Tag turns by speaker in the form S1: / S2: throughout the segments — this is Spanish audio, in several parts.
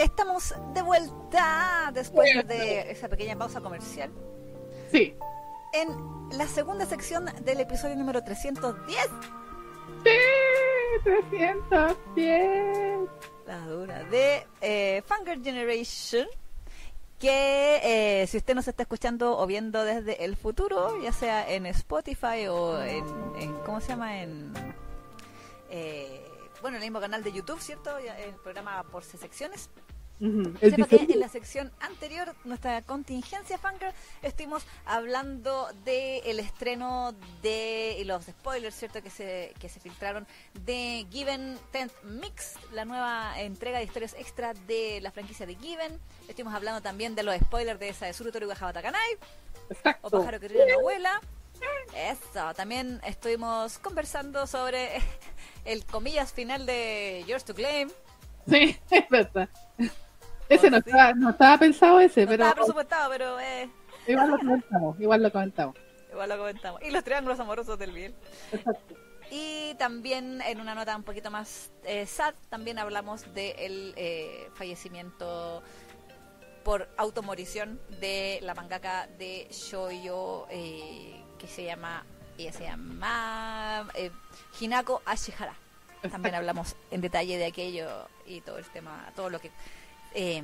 S1: Estamos de vuelta después de esa pequeña pausa comercial.
S2: Sí.
S1: En la segunda sección del episodio número 310.
S2: Sí, 310.
S1: La dura de eh, Fanger Generation. Que eh, si usted nos está escuchando o viendo desde el futuro, ya sea en Spotify o en, en ¿cómo se llama? En eh, bueno, en el mismo canal de YouTube, ¿cierto? El programa por secciones. Sepa
S2: el
S1: que en la sección anterior, nuestra contingencia Fanger, estuvimos hablando del el estreno de y los spoilers, ¿cierto? Que se, que se filtraron de Given 10th Mix, la nueva entrega de historias extra de la franquicia de Given. Estuvimos hablando también de los spoilers de esa de Surutoro y Kanai o. Pájaro que ríe la abuela. Eso, también estuvimos conversando sobre el comillas final de Yours to Claim.
S2: Sí, es verdad. Ese no,
S1: sí.
S2: estaba, no estaba pensado ese,
S1: No
S2: pero
S1: estaba presupuestado, pero eh,
S2: igual lo comentamos, igual lo comentamos.
S1: igual lo comentamos. Y los triángulos amorosos del bien.
S2: Exacto.
S1: Y también en una nota un poquito más eh, sad, también hablamos del eh, fallecimiento por automorición de la mangaka de Shoyo, eh, que se llama, ella se llama eh, Hinako Ashihara. También hablamos en detalle de aquello y todo el tema, todo lo que, eh,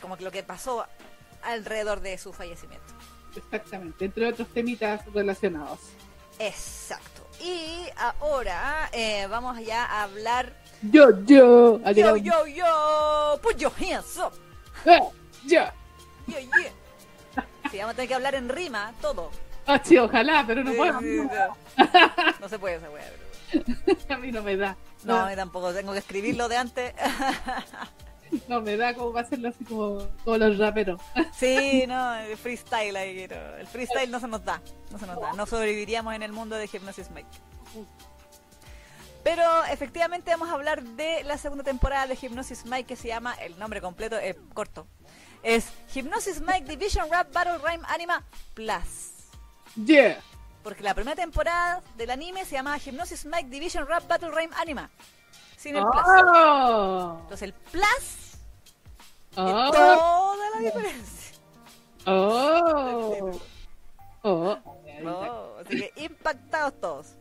S1: como que lo que pasó alrededor de su fallecimiento.
S2: Exactamente, entre otros temitas relacionados.
S1: Exacto. Y ahora eh, vamos ya a hablar.
S2: Yo, yo,
S1: Yo, yo, yo, put your hands up.
S2: Yo.
S1: Yeah, yeah. Sí, vamos a tener que hablar en rima, todo.
S2: Ah, sí, ojalá, pero no
S1: Sí,
S2: puedo.
S1: sí, no. No se puede esa weá, pero-
S2: A mí no me da.
S1: No,
S2: No,
S1: tampoco, tengo que escribirlo de antes.
S2: no me da como va a hacerlo así como, como los raperos.
S1: Sí, no, el freestyle ahí, quiero. El freestyle no se nos da, no se nos da. No sobreviviríamos en el mundo de Hypnosis Mike. Pero efectivamente vamos a hablar de la segunda temporada de Hypnosis Mike que se llama, el nombre completo es corto, es Hypnosis Mike Division Rap Battle Rhyme Anima Plus.
S2: Yeah.
S1: Porque la primera temporada del anime se llama Hypnosis Mike Division Rap Battle Rhyme Anima. Sin el plus.
S2: Oh.
S1: Entonces el plus es
S2: Oh.
S1: toda la diferencia.
S2: Oh. Oh.
S1: Oh, así que impactados todos.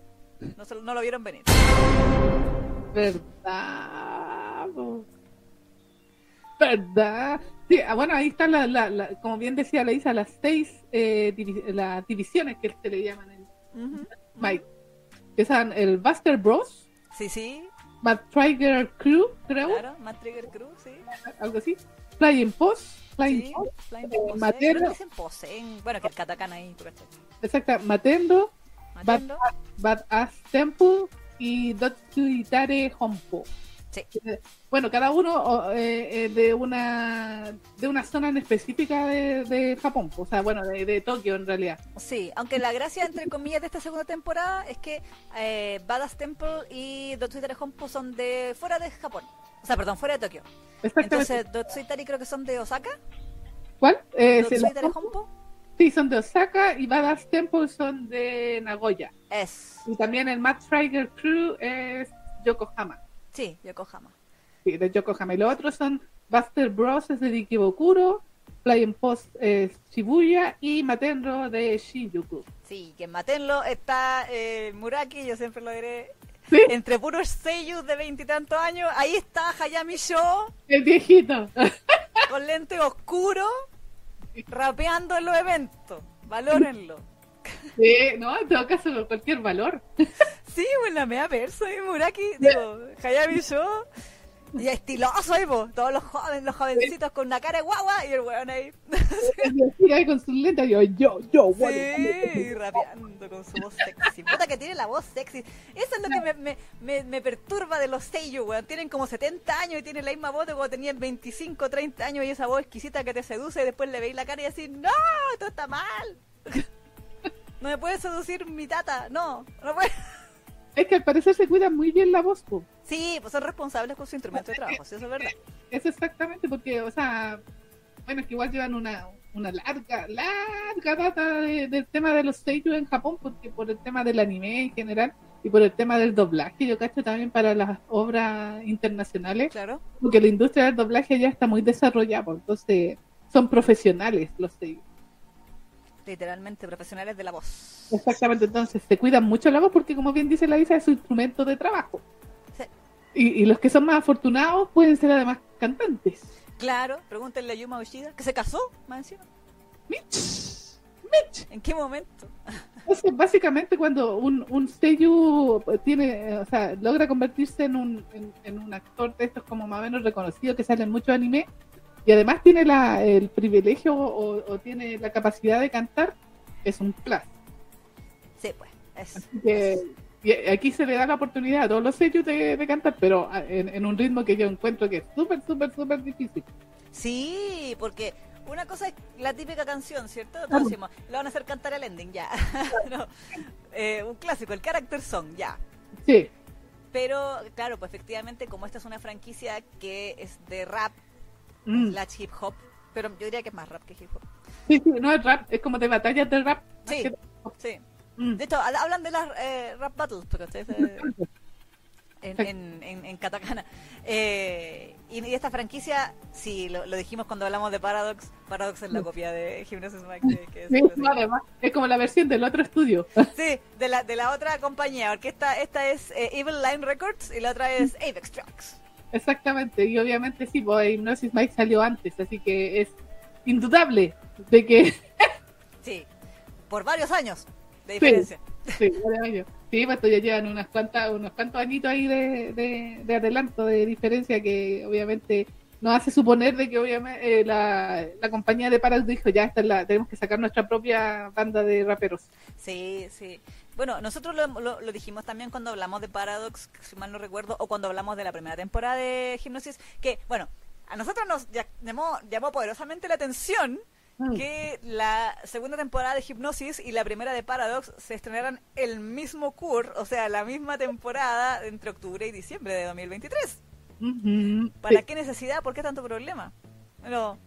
S1: No, se- no lo vieron venir.
S2: Verdad. Verdad. Sí, ah, bueno, ahí están, la, la, la- como bien decía Leisa, las seis eh, divi- las divisiones que se le llaman en. Mike. Que son el Buster Bros,
S1: Sí, sí,
S2: Mad Trigger Crew, creo,
S1: claro. Mad Trigger Crew, sí.
S2: algo así. Flying Post, Flying
S1: Sí,
S2: Post,
S1: Flying
S2: eh,
S1: Pose. Que dicen pose. en- Bueno, que el katakana ahí,
S2: exacta, Matendo,
S1: Matendo.
S2: Badass Temple y Dotsuitare Hompo.
S1: Sí.
S2: Bueno, cada uno eh, eh, de una de una zona en específica de, de Japón, o sea, bueno, de, de Tokio en realidad.
S1: Sí, aunque la gracia, entre comillas, de esta segunda temporada es que eh, Badass Temple y Dotsuitari Honpo son de fuera de Japón. O sea, perdón, fuera de Tokio.
S2: Exactamente.
S1: Entonces, Dotsuitari creo que son de Osaka.
S2: ¿Cuál? Eh,
S1: Dotsuitari Honpo.
S2: sí, son de Osaka y Badass Temple son de Nagoya.
S1: Es.
S2: Y también el Mad Trigger Crew es Yokohama.
S1: Sí, Yokohama.
S2: Sí, de Yokohama. Y los otros son Buster Bros es de Ikebukuro, Flying Post es Shibuya y Matenro de Shinjuku.
S1: Sí, que en Matenlo está eh, Muraki, yo siempre lo diré.
S2: Sí,
S1: Entre puros seiyus de veintitantos años, ahí está Hayami Sho
S2: el viejito.
S1: con lente oscuro rapeando en los eventos. Valórenlo.
S2: Sí, no, en todo caso, cualquier valor.
S1: Sí, bueno, la mea perso y Muraki, digo, Hayami Sho. Y estiloso po. Todos los jóvenes, los jovencitos con una cara de guagua y el weón ahí.
S2: Ahí con sus lentes, yo, yo, yo, bueno.
S1: Sí, rapeando con su voz sexy. Puta que tiene la voz sexy. Eso es lo que me, me, me, me perturba de los sellos, weón. Tienen como 70 años y tienen la misma voz de cuando tenían 25, 30 años y esa voz exquisita que te seduce y después le veis la cara y decís, no, esto está mal. No me puede seducir mi tata, no, no puede.
S2: Es que al parecer se cuida muy bien la voz, po.
S1: Sí, pues son responsables con su instrumento de trabajo, sí, eso es verdad.
S2: Es exactamente porque, o sea, bueno, es que igual llevan una, una larga, larga data de- del tema de los seiyuu en Japón, porque por el tema del anime en general, y por el tema del doblaje, yo cacho también para las obras internacionales,
S1: Claro.
S2: porque la industria del doblaje ya está muy desarrollada, entonces son profesionales los sellos.
S1: Literalmente profesionales de la voz.
S2: Exactamente, entonces se cuidan mucho la voz porque como bien dice la Isa, es su instrumento de trabajo.
S1: Sí.
S2: Y, y los que son más afortunados pueden ser además cantantes.
S1: Claro, pregúntenle a Yuma Ushida, que se casó, más encima.
S2: Mitch, Mitch.
S1: ¿En qué momento?
S2: Entonces, básicamente cuando un, un seiyuu tiene, o sea, logra convertirse en un, en, en un actor de estos como más o menos reconocido que sale en muchos anime y además tiene la, el privilegio o, o tiene la capacidad de cantar, es un plus.
S1: Sí, pues. Es,
S2: Así que y aquí se le da la oportunidad a todos los sellos de, de cantar, pero a- en, en un ritmo que yo encuentro que es súper, súper, súper difícil.
S1: Sí, porque una cosa es la típica canción, ¿cierto? Decimos, lo van a hacer cantar el ending, ya. No, eh, un clásico, el character song, ya.
S2: Sí,
S1: Pero, claro, pues efectivamente, como esta es una franquicia que es de rap,
S2: Mm.
S1: slash hip hop, pero yo diría que es más rap que hip hop.
S2: sí, sí, no es rap, es como de batallas de rap.
S1: Sí, sí.
S2: Mm.
S1: De hecho, ha- hablan de las eh, rap battles, pero ustedes... eh, en, en, en, en katakana. Eh, y, y esta franquicia, sí, lo, lo dijimos cuando hablamos de Paradox. Paradox es la copia de Gymnasis Mac. que- que es-
S2: Sí, además, es como la versión del otro estudio.
S1: Sí, de la, de la otra compañía, porque esta, esta es eh, Evil Line Records y la otra es Avex Tracks.
S2: Exactamente, y obviamente sí, pues Hypnosis Mike salió antes, así que es indudable de que
S1: Sí, por varios años de diferencia.
S2: sí, varios años. Sí, pues ya llevan unas cuantas, unos cuantos añitos ahí de, de, de adelanto, de diferencia que obviamente nos hace suponer de que obviamente eh, la, la compañía de Paradox dijo ya esta es la, tenemos que sacar nuestra propia banda de raperos.
S1: Sí, sí. Bueno, nosotros lo, lo- lo dijimos también cuando hablamos de Paradox, si mal no recuerdo, o cuando hablamos de la primera temporada de Hipnosis, que, bueno, a nosotros nos llamó, llamó poderosamente la atención
S2: Mm.
S1: que la segunda temporada de Hipnosis y la primera de Paradox se estrenaran el mismo CUR, o sea, la misma temporada entre octubre y diciembre de 2023.
S2: Ujú,
S1: ¿Para
S2: sí.
S1: qué necesidad? ¿Por qué tanto problema? Bueno,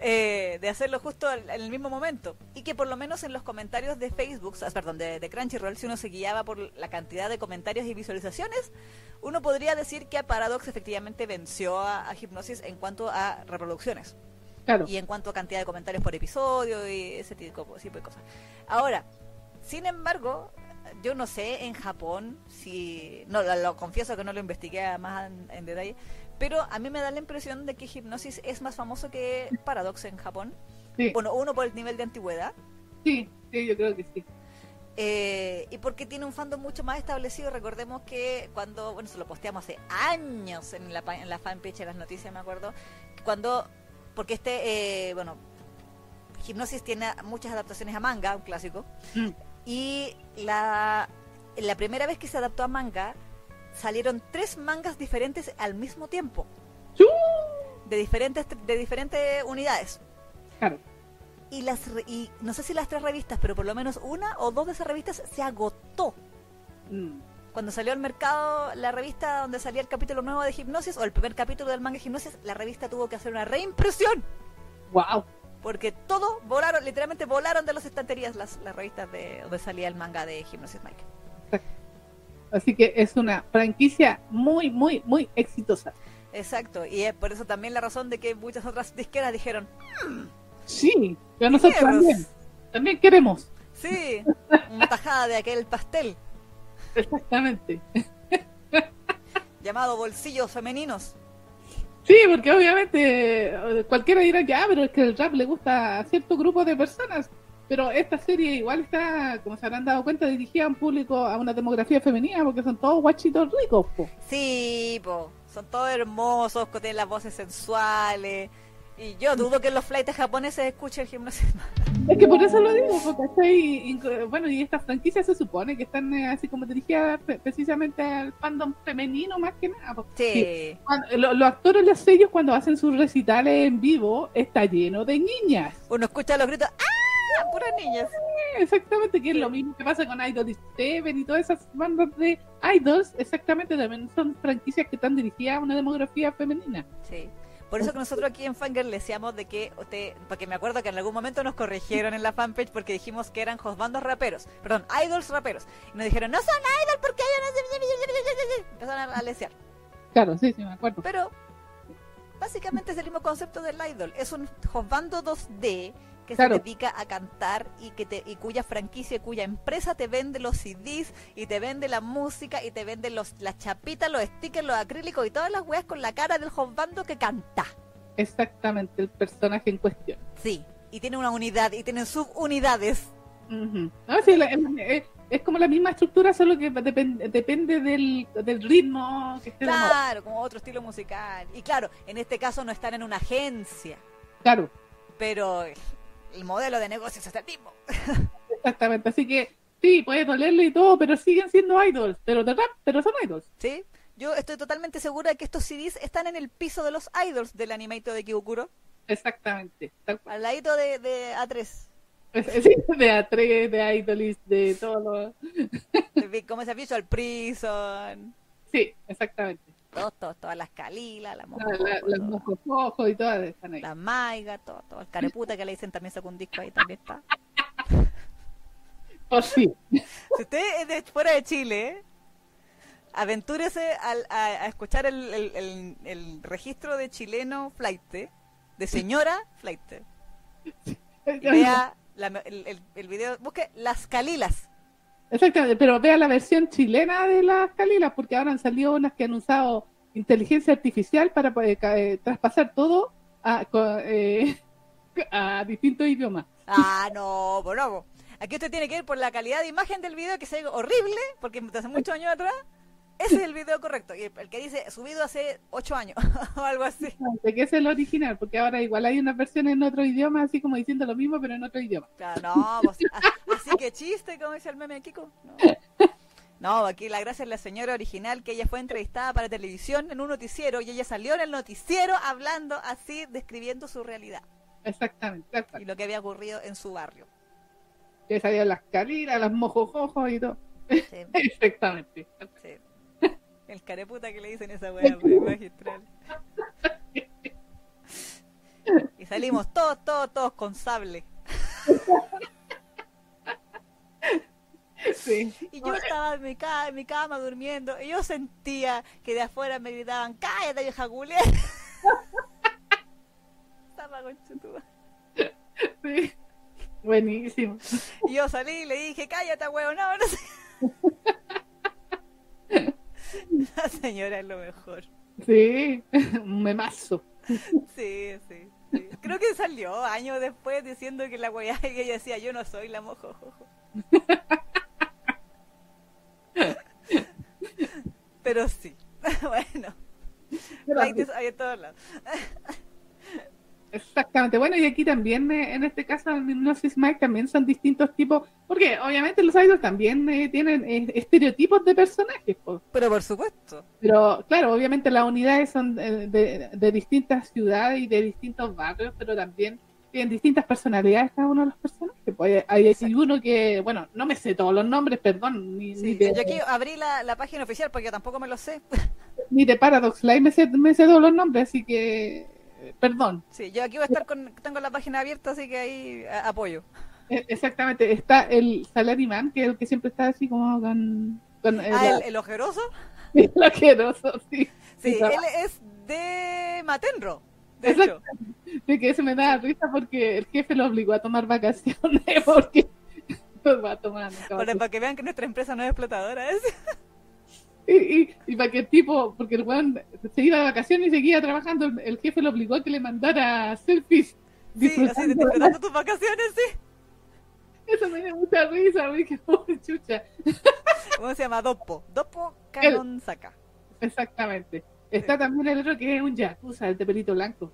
S1: eh, de hacerlo justo en el mismo momento. Y que por lo menos en los comentarios de Facebook, ah, perdón, de, de Crunchyroll, si uno se guiaba por la cantidad de comentarios y visualizaciones, uno podría decir que a Paradox efectivamente venció a, a Hipnosis en cuanto a reproducciones
S2: Claro.
S1: y en cuanto a cantidad de comentarios por episodio y ese tipo tipo de cosas. Ahora, sin embargo, yo no sé en Japón si, no, lo, lo confieso que no lo investigué más en, en detalle, pero a mí me da la impresión de que Hipnosis es más famoso que Paradox en Japón.
S2: Sí,
S1: Bueno, uno por el nivel de antigüedad
S2: sí, sí, yo creo que sí.
S1: eh, y porque tiene un fandom mucho más establecido. Recordemos que cuando, bueno, se lo posteamos hace años en la, en la fanpage de las noticias, me acuerdo, cuando, porque este, eh, bueno, Hipnosis tiene muchas adaptaciones a manga, un clásico,
S2: Mm.
S1: y la, la primera vez que se adaptó a manga, salieron tres mangas diferentes al mismo tiempo, de diferentes, de diferentes unidades.
S2: Claro.
S1: Y, las, y no sé si las tres revistas, pero por lo menos una o dos de esas revistas se agotó.
S2: Mm.
S1: Cuando salió al mercado la revista donde salía el capítulo nuevo de Hipnosis o el primer capítulo del manga Hipnosis, la revista tuvo que hacer una reimpresión.
S2: Wow.
S1: Porque todo volaron, literalmente volaron de las estanterías las, las revistas de donde salía el manga de Hipnosis Mike.
S2: Así que es una franquicia muy, muy, muy exitosa.
S1: Exacto, y es por eso también la razón de que muchas otras disqueras dijeron,
S2: Sí, pero nosotros también, también queremos.
S1: Sí, una tajada de aquel pastel
S2: Exactamente.
S1: llamado bolsillos femeninos.
S2: Sí, porque obviamente eh, cualquiera dirá que, ah, pero es que el rap le gusta a cierto grupo de personas. Pero esta serie igual está, como se habrán dado cuenta, dirigida a un público, a una demografía femenina, porque son todos guachitos ricos. po.
S1: Sí, po, son todos hermosos, tienen las voces sensuales. Y yo dudo que los flights japoneses escuchen Hipnosis Mike.
S2: Es que por eso lo digo, porque está ahí, inc- bueno, y estas franquicias se supone que están eh, así como dirigidas pre- precisamente al fandom femenino más que nada.
S1: Sí.
S2: Cuando- lo- los actores, los sellos, cuando hacen sus recitales en vivo, está lleno de niñas.
S1: Uno escucha los gritos, ¡ah! Puras niñas.
S2: Exactamente, que es lo mismo que pasa con Idol Seven y todas esas bandas de idols, exactamente, también son franquicias que están dirigidas a una demografía femenina.
S1: Sí. Por eso que nosotros aquí en Fangirl le decíamos de que usted, porque me acuerdo que en algún momento nos corrigieron en la fanpage porque dijimos que eran bandos raperos, perdón, idols raperos. Y nos dijeron, no son idols porque ellos no Empezaron a lesear.
S2: Claro, sí, sí, me acuerdo.
S1: Pero básicamente es el mismo concepto del idol. Es un bando 2D que se dedica a cantar y que te y cuya franquicia, cuya empresa te vende los CDs y te vende la música y te vende los las chapitas, los stickers, los acrílicos y todas las weas con la cara del bando que canta.
S2: Exactamente, el personaje en cuestión.
S1: Sí, y tiene una unidad y tiene subunidades.
S2: es, como la misma estructura, solo que depende, depende del, del ritmo que esté
S1: Claro, como otro estilo musical. Y claro, en este caso no están en una agencia.
S2: Claro.
S1: Pero el modelo de negocios es el mismo.
S2: Exactamente, así que sí, puede dolerle y todo, pero siguen siendo idols, pero de rap, pero son idols.
S1: Sí, yo estoy totalmente segura de que estos CDs están en el piso de los idols del animato de Kibukuro.
S2: Exactamente.
S1: Al ladito de, de A3.
S2: Sí, de A3, de Idolis, de todo
S1: lo... ¿Cómo se? El Prison.
S2: Sí, exactamente.
S1: Todos, todas las Calilas, las
S2: Mojos y todas están ahí.
S1: Las Maiga, todo, todo. El Careputa que le dicen también sacó un disco ahí, también está.
S2: Oh, sí.
S1: Si usted es de fuera de Chile, aventúrese a, escuchar el, registro de chileno flight, de señora flight. Vea el, video, busque Las Calilas.
S2: Exactamente, pero vea la versión chilena de las Calilas, porque ahora han salido unas que han usado inteligencia artificial para eh, eh, traspasar todo a, eh, a distintos idiomas.
S1: Ah, no, bueno, aquí usted tiene que ir por la calidad de imagen del video que se horrible, porque hace muchos años atrás. Ese es el video correcto. Y el que dice subido hace ocho años o algo así.
S2: De que es el original, porque ahora igual hay una versión en otro idioma, así como diciendo lo mismo, pero en otro idioma.
S1: Claro, no, pues, así que chiste, como dice el meme de Kiko. No. aquí la gracia es la señora original, que ella fue entrevistada para televisión en un noticiero y ella salió en el noticiero hablando así, describiendo su realidad.
S2: Exactamente.
S1: Y lo que había ocurrido en su barrio.
S2: Que salían las caliras, las mojojojos y todo. Sí. Exactamente. Sí.
S1: El careputa que le dicen esa weá, pues, magistral. Y salimos todos, todos, todos con sable. Sí. Y yo estaba en mi, cama, en mi cama durmiendo y yo sentía que de afuera me gritaban, cállate vieja gulia. estaba con
S2: Sí. Buenísimo.
S1: Y yo salí y le dije, cállate, huevo, no, no sé. La señora es lo mejor.
S2: Sí, un memazo.
S1: Sí, sí, Creo que salió años después diciendo que la weá que ella decía, yo no soy la mojo. Pero sí, bueno. Hay todos lados.
S2: Exactamente. Bueno, y aquí también, eh, en este caso, en Hypnosis Mike también son distintos tipos, porque obviamente los idols también eh, tienen eh, estereotipos de personajes.
S1: Pero por supuesto.
S2: Pero claro, obviamente las unidades son de, de, distintas ciudades y de distintos barrios, pero también tienen distintas personalidades cada uno de los personajes. Pues hay, uno que, bueno, no me sé todos los nombres, perdón.
S1: Ni, yo aquí abrí la, la, página oficial porque tampoco me lo sé.
S2: Ni de Paradox Live me sé, me sé todos los nombres, así que perdón.
S1: Sí, yo aquí voy a estar con, tengo la página abierta, así que ahí apoyo.
S2: E, exactamente, está el Salaryman, que es el que siempre está así como con...
S1: ah, el, ojeroso.
S2: el ojeroso, sí.
S1: Sí, él es de Matenro, de hecho.
S2: Sí, que eso me da risa porque el jefe lo obligó a tomar vacaciones porque va tomando.
S1: Para, que vean que nuestra empresa no es explotadora, ¿es?
S2: Y, y, para que el tipo, porque el weón se iba de vacaciones y seguía trabajando, el jefe lo obligó a que le mandara selfies.
S1: Sí, así, disfrutando tus vacaciones, sí.
S2: Eso me dio mucha risa, güey, que pobre chucha.
S1: ¿Cómo se llama? Dopo. Dopo Canon Saka.
S2: Exactamente. Está también el otro que es un yakuza, el de pelito blanco.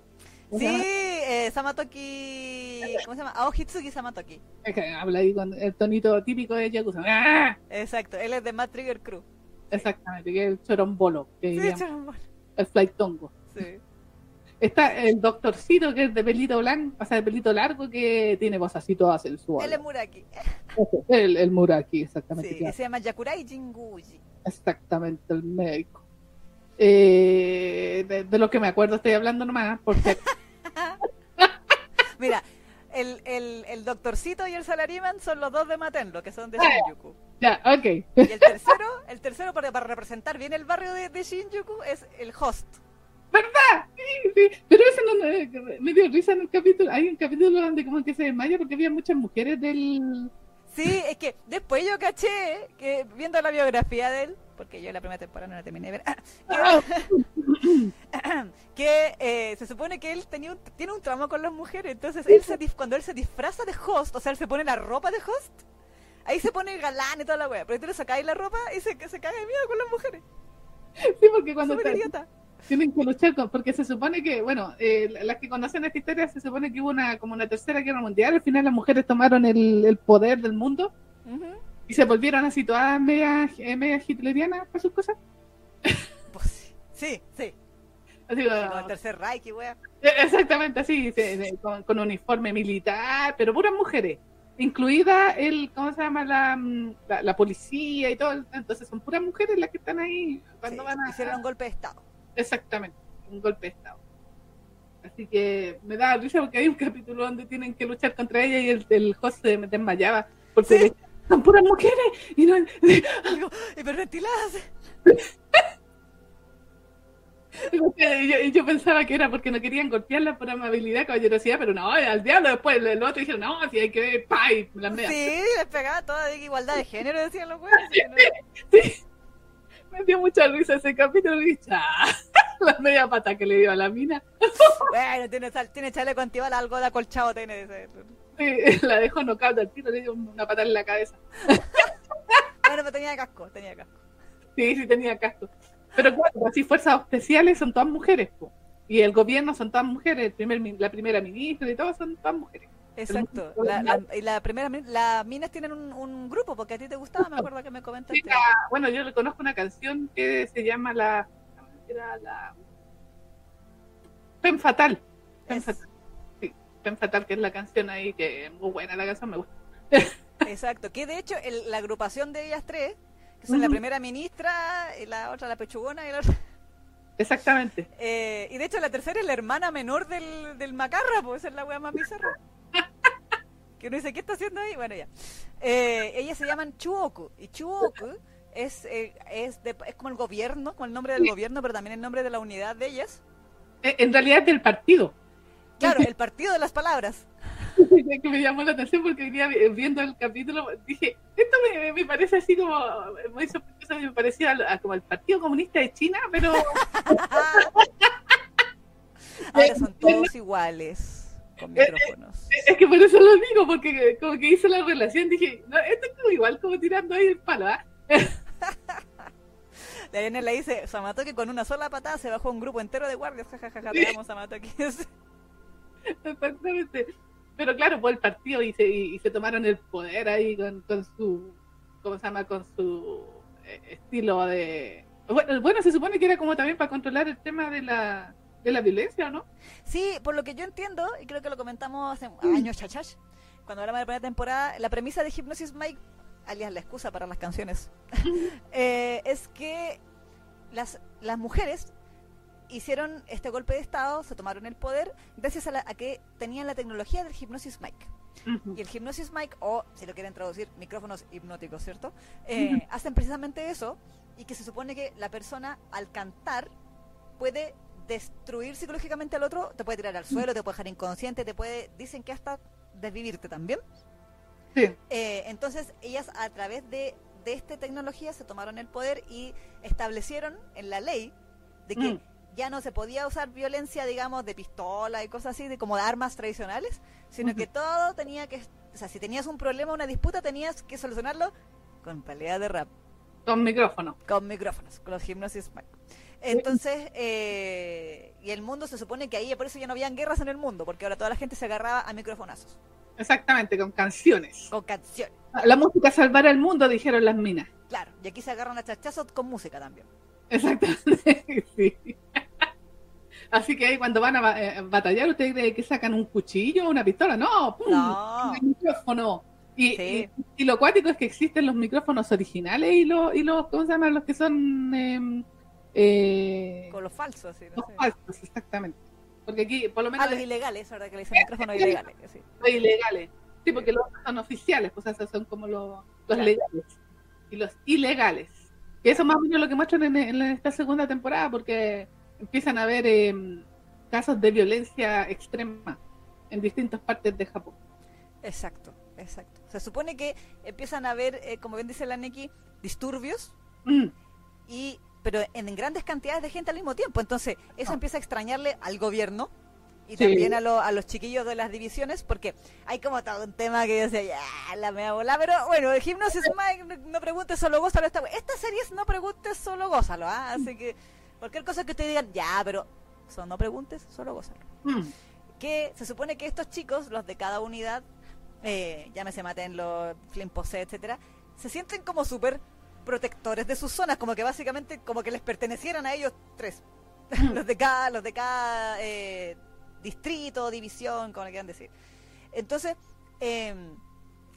S1: Sí, eh, Samatoki. ¿Cómo se llama? Aohitsuki Samatoki.
S2: Es que habla ahí con el tonito típico de Yakuza. ¡Ah!
S1: Exacto, él es de Mad Trigger Crew.
S2: Exactamente, que es el chorombolo. Que sí, El flight tongo. Sí. Está el doctorcito que es de pelito blanco, o sea, de pelito largo, que tiene voz así toda sensual.
S1: Es Muraki.
S2: El, el Muraki, exactamente.
S1: Sí, se llama Yakurai Jinguji.
S2: Exactamente, el médico. Eh, de, de lo que me acuerdo estoy hablando nomás, porque
S1: Mira, el, el, el doctorcito y el salariman son los dos de Matenlo, que son de
S2: Ah, ya. Ya, ok.
S1: Y el tercero, el tercero para, para representar bien el barrio de, de Shinjuku es el host.
S2: ¿Verdad? Sí, sí. Pero eso no, no- me dio risa en el capítulo. Hay un capítulo donde como que se desmaya porque había muchas mujeres del...
S1: Sí, es que después yo caché que viendo la biografía de él, porque yo la primera temporada no la terminé de ver,
S2: Ah,
S1: que eh, se supone que él tenía un- tiene un trauma con las mujeres, entonces él se cuando él se disfraza de host, o sea, él se pone la ropa de host, ahí se pone galán y toda la wea, pero tú le sacáis la ropa y se, se caga de miedo con las mujeres.
S2: sí, porque cuando está-
S1: idiota.
S2: tienen que luchar con... Porque se supone que, bueno, eh, las que conocen esta historia, se supone que hubo una como una tercera guerra mundial. Al final las mujeres tomaron el, el poder del mundo
S1: Ujú.
S2: y se volvieron así todas media, eh, media hitlerianas por sus cosas.
S1: Pues sí, sí, sí.
S2: Así,
S1: Como
S2: ah,
S1: el tercer Reich wea.
S2: Eh, Exactamente así, se- de- con, con uniforme militar, pero puras mujeres, incluida el, ¿cómo se llama? La, mm, la, la policía y todo, entonces son puras mujeres las que están ahí cuando
S1: Sí,
S2: van a...
S1: Hicieron un golpe de estado.
S2: Exactamente, un golpe de Estado. Así que me da risa porque hay un capítulo donde tienen que luchar contra ella y el, el host se desmayaba porque
S1: Sí.
S2: son puras mujeres y no...
S1: Digo, hiperventiladas.
S2: Yo, yo pensaba que era porque no querían golpearla por amabilidad, caballerosidad, pero no, al diablo después el otro dijeron, no, si hay que ver, ¡pay! Las medias.
S1: Sí, les pegaba toda de igualdad de género, decían los güeyes.
S2: Sí. Me dio mucha risa ese capítulo y "Ah", la media pata que le dio a la mina.
S1: Bueno, tiene, tiene chaleco antibala, algo de acolchado tiene. ese.
S2: Sí, la dejó knockout al tiro, le dio una patada en la cabeza.
S1: Bueno, pero tenía casco, tenía casco.
S2: Sí, sí tenía casco. Pero claro, así fuerzas especiales son todas mujeres, po. Y el gobierno son todas mujeres, el primer, la primera ministra y todo son todas mujeres.
S1: Exacto. La, la, y la primera, las minas tienen un, un grupo, porque a ti te gustaba, me acuerdo que me comentaste.
S2: La- bueno, yo reconozco una canción que se llama la... Era la... Pen Fatal. Pen
S1: Es-
S2: Fatal. Sí, Pen Fatal, que es la canción ahí, que es muy buena la canción, me gusta.
S1: Exacto. Que de hecho, el- la agrupación de ellas tres, que son la primera ministra, y la otra la pechugona y la otra.
S2: Exactamente.
S1: Eh, y de hecho, la tercera es la hermana menor del, del macarra, pues esa es la wea más bizarra. Que uno dice, ¿qué está haciendo ahí? Bueno, ya. Eh, ellas se llaman Chuoku. Y Chuoku es, eh, es, de- es como el gobierno, como el nombre del
S2: Sí.
S1: gobierno, pero también el nombre de la unidad de ellas.
S2: Eh, En realidad es del partido.
S1: Claro, el partido de las palabras.
S2: que me llamó la atención porque venía vi- viendo el capítulo, dije, esto me, me parece así como, muy sospechoso, me parecía a- a como el Partido Comunista de China, pero
S1: Ahora son todos iguales, con micrófonos.
S2: es que por eso lo digo, porque como que hice la relación, dije, no, esto es como igual como tirando ahí el palo, ¿ah?
S1: La Ariana le dice, Samatoki con una sola patada se bajó un grupo entero de guardias. Jajajaja, te amo, Samatoki.
S2: Exactamente. Pero claro, fue el partido y se, y, y se tomaron el poder ahí con, con su, ¿cómo se llama? Con su eh, estilo de... Bueno, bueno, se supone que era como también para controlar el tema de la, de la violencia, ¿o ¿no?
S1: Sí, por lo que yo entiendo, y creo que lo comentamos hace años, chachach, cuando hablamos de la primera temporada, la premisa de Hypnosis Mike, alias la excusa para las canciones, eh, es que las, las mujeres hicieron este golpe de estado, se tomaron el poder, gracias a, la- a que tenían la tecnología del Hypnosis Mike.
S2: Ujú.
S1: Y el Hypnosis Mic, o si lo quieren traducir, micrófonos hipnóticos, ¿cierto? Eh, hacen precisamente eso y que se supone que la persona al cantar puede destruir psicológicamente al otro, te puede tirar al suelo, te puede dejar inconsciente, te puede, dicen que hasta desvivirte también.
S2: Sí.
S1: Eh, entonces ellas a través de, de esta tecnología se tomaron el poder y establecieron en la ley de que
S2: Mm.
S1: Ya no se podía usar violencia, digamos, de pistola y cosas así, de como de armas tradicionales, sino que todo tenía que, o sea, si tenías un problema, una disputa, tenías que solucionarlo con pelea de rap,
S2: Con micrófono.
S1: con micrófonos, con los mic. Entonces, eh, y el mundo se supone que ahí por eso ya no habían guerras en el mundo, porque ahora toda la gente se agarraba a microfonazos,
S2: Exactamente, con canciones.
S1: con canciones.
S2: La música salvará el mundo, dijeron las minas.
S1: Claro, y aquí se agarran a chachazos con música también.
S2: Exactamente, sí. Así que ahí cuando van a eh, batallar, ¿ustedes creen que sacan un cuchillo o una pistola? No, ¡pum!
S1: No.
S2: Un micrófono. Y,
S1: Sí.
S2: y, y lo cuático es que existen los micrófonos originales y los, y los ¿cómo se llaman? Los que son, eh, Eh,
S1: Con los falsos, sí, no
S2: los
S1: sé.
S2: falsos, exactamente. Porque aquí, por lo menos,
S1: Ah, los ilegales, ahora que le dicen micrófonos ilegales. sí.
S2: los ilegales. Sí, porque los son oficiales, pues esos son como los, los
S1: Claro.
S2: legales. Y los ilegales. Y eso más o menos lo que muestran en, en esta segunda temporada, porque empiezan a haber eh, casos de violencia extrema en distintas partes de Japón.
S1: Exacto, exacto. Se supone que empiezan a haber, eh, como bien dice la Neki, disturbios,
S2: Mm,
S1: y pero en grandes cantidades de gente al mismo tiempo. Entonces, eso
S2: Ah.
S1: empieza a extrañarle al gobierno y
S2: Sí.
S1: también a, lo- a los chiquillos de las divisiones, porque hay como todo un tema que yo decía, ya, la mea bola, pero bueno, el gimnasio es más, no, no preguntes, solo gózalo. Esta, esta serie es no preguntes, solo gózalo, ¿ah? Así que cualquier cosa que ustedes digan, ya, pero son no preguntes, solo gózalo.
S2: mm.
S1: que se supone que estos chicos, los de cada unidad, eh, llámese Maten, los Flimposé, etcétera, se sienten como súper protectores de sus zonas, como que básicamente como que les pertenecieran a ellos tres, los de cada, los de cada eh, distrito, división, como le quieran decir. Entonces, eh,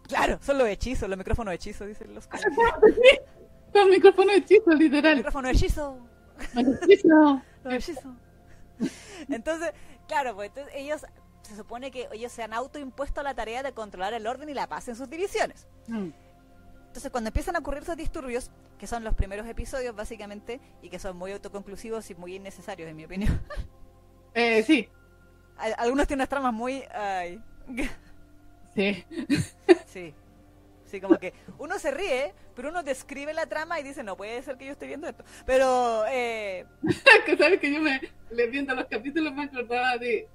S1: claro, son los hechizos, los micrófonos hechizos, dicen los
S2: Con micrófono hechizo, literal.
S1: micrófono hechizo.
S2: Hechizo.
S1: Entonces, claro, pues entonces ellos se supone que ellos se han autoimpuesto la tarea de controlar el orden y la paz en sus divisiones.
S2: Mm.
S1: Entonces, cuando empiezan a ocurrir esos disturbios, que son los primeros episodios básicamente, y que son muy autoconclusivos y muy innecesarios, en mi opinión.
S2: Eh, sí,
S1: Al- Algunos tienen unas tramas muy... Ay.
S2: sí.
S1: Sí. Sí, como que uno se ríe, pero uno describe la trama y dice, no puede ser que yo esté viendo esto. Pero, eh,
S2: que sabes que yo me le viendo los capítulos me acordaba de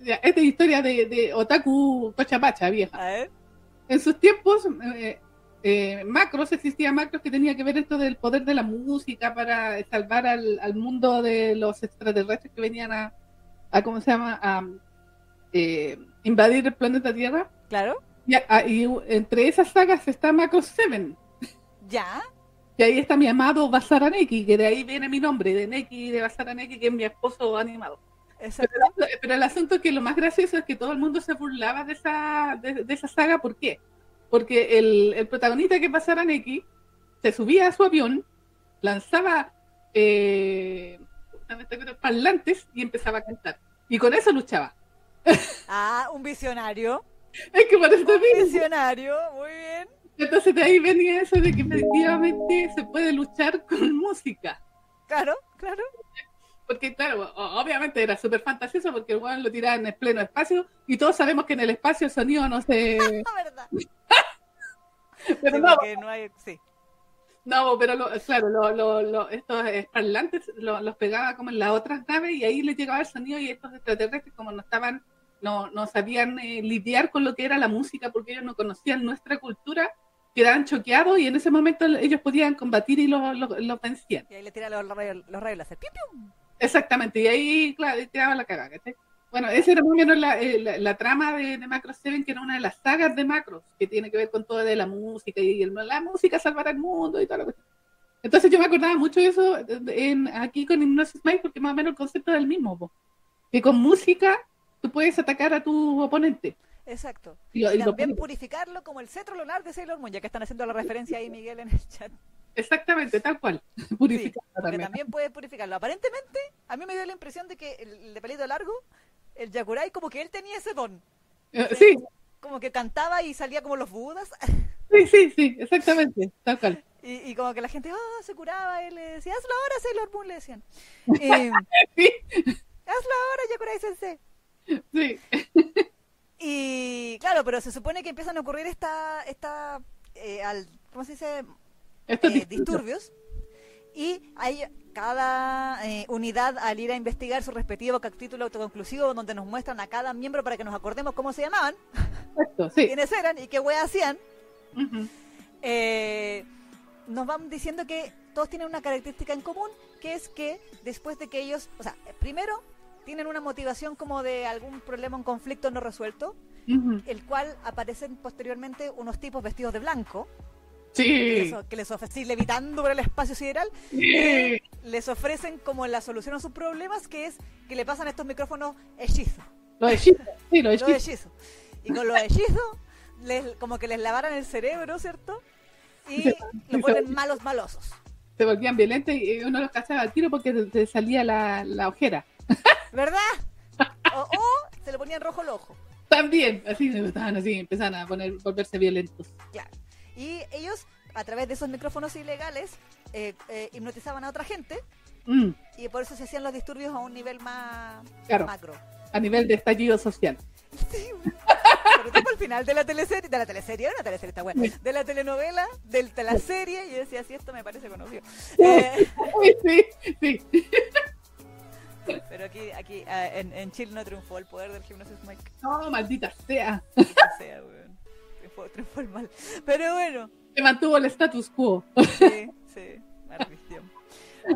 S2: ya, esta historia de, de Otaku Cochapacha vieja.
S1: a ver,
S2: En sus tiempos, eh, eh, Macros, existía Macros que tenía que ver esto del poder de la música para salvar al, al mundo de los extraterrestres que venían a, a ¿cómo se llama? A eh, invadir el planeta Tierra.
S1: claro,
S2: Y, entre esas sagas está Macros 7.
S1: ya,
S2: Y ahí está mi amado Basaraneki, que de ahí viene mi nombre, de Neki de Basaraneki, que es mi esposo animado.
S1: exacto.
S2: Pero, pero el asunto es que lo más gracioso es que todo el mundo se burlaba de esa, de, de esa saga. ¿Por qué? Porque el, el protagonista que pasara Neki se subía a su avión, lanzaba eh, parlantes y empezaba a cantar. Y con eso luchaba.
S1: Ah, un visionario.
S2: Es que te
S1: Un
S2: digo.
S1: visionario, muy bien.
S2: Entonces de ahí venía eso de que efectivamente se puede luchar con música.
S1: Claro, claro.
S2: Porque, claro, obviamente era súper fantasioso porque el weón lo tiraba en el pleno espacio y todos sabemos que en el espacio el sonido no se.
S1: La verdad.
S2: Pero
S1: Sí,
S2: no,
S1: no hay, sí.
S2: no, pero lo- claro, lo- lo- lo- estos parlantes lo- los pegaba como en las otras naves y ahí les llegaba el sonido y estos extraterrestres, como no estaban, no, no sabían eh, lidiar con lo que era la música porque ellos no conocían nuestra cultura, quedaban choqueados y en ese momento ellos podían combatir y los los- los vencían.
S1: Y ahí le tira los rayos, los rayos láser. ¡Piu, piu!
S2: Exactamente, y ahí, claro, tiraban la cagada. Bueno, esa era más o menos la, eh, la- la trama de, de Macros 7, que era una de las sagas de Macros, que tiene que ver con todo de la música y el- la música salvará el mundo y toda la cuestión. Entonces yo me acordaba mucho de eso en, aquí con Hypnosis Mind, porque más o menos el concepto es el mismo, po. que con música tú puedes atacar a tu oponente.
S1: Exacto.
S2: Y lo
S1: también purificarlo como el cetro lunar de Sailor Moon, ya que están haciendo la referencia ahí, Miguel, en el chat.
S2: Exactamente, tal cual. Purificarlo también.
S1: también puede purificarlo. Aparentemente, a mí me dio la impresión de que el, el de pelito largo, el Yakurai, como que él tenía ese don.
S2: Eh, Sí,
S1: Como que cantaba y salía como los budas.
S2: sí, sí, sí, exactamente, tal cual.
S1: Y, y como que la gente, oh, se curaba. Y le decía, hazlo ahora, Sailor Moon, le decían. Eh,
S2: Sí,
S1: hazlo ahora, Yakurai Sensei.
S2: sí.
S1: Y claro, pero se supone que empiezan a ocurrir esta, esta eh, al, ¿cómo se dice?
S2: Esto
S1: Eh, disturbios. Y hay cada eh, unidad al ir a investigar su respectivo capítulo autoconclusivo donde nos muestran a cada miembro para que nos acordemos cómo se llamaban,
S2: Exacto, sí.
S1: quiénes eran y qué weas hacían.
S2: Ujú.
S1: Eh, nos van diciendo que todos tienen una característica en común, que es que después de que ellos, o sea, primero tienen una motivación como de algún problema, un conflicto no resuelto, el cual aparecen posteriormente unos tipos vestidos de blanco, que
S2: Sí.
S1: les, que les ofrecen levitando por el espacio sideral,
S2: Sí.
S1: les ofrecen como la solución a sus problemas, que es que le pasan estos micrófonos hechizos,
S2: Los hechizos, sí, los
S1: los
S2: hechizos.
S1: Y con los hechizos, les, como que les lavaran el cerebro, ¿cierto? Y
S2: Sí,
S1: los vuelven malos malosos.
S2: se volvían violentos y uno los cachaba al tiro porque te salía la, la ojera.
S1: ¿Verdad? O, o se le ponían rojo el ojo.
S2: También, así estaban así, empezaban a poner, volverse violentos.
S1: Claro. Y ellos, a través de esos micrófonos ilegales, eh, eh, hipnotizaban a otra gente
S2: Mm,
S1: y por eso se hacían los disturbios a un nivel más
S2: Claro.
S1: macro.
S2: a nivel de estallido social.
S1: Sí. Sobre todo al final de la teleserie, de la teleserie, era una teleserie está buena, de la telenovela, de la serie, y yo decía, sí, esto me parece conocido. Eh,
S2: Sí, sí.
S1: Pero aquí, aquí ah, en, en Chile no triunfó el poder del gimnasio Mike.
S2: No, maldita sea.
S1: O sea, weón, triunfó, triunfó el mal. Pero bueno,
S2: Se mantuvo el status quo.
S1: sí, sí.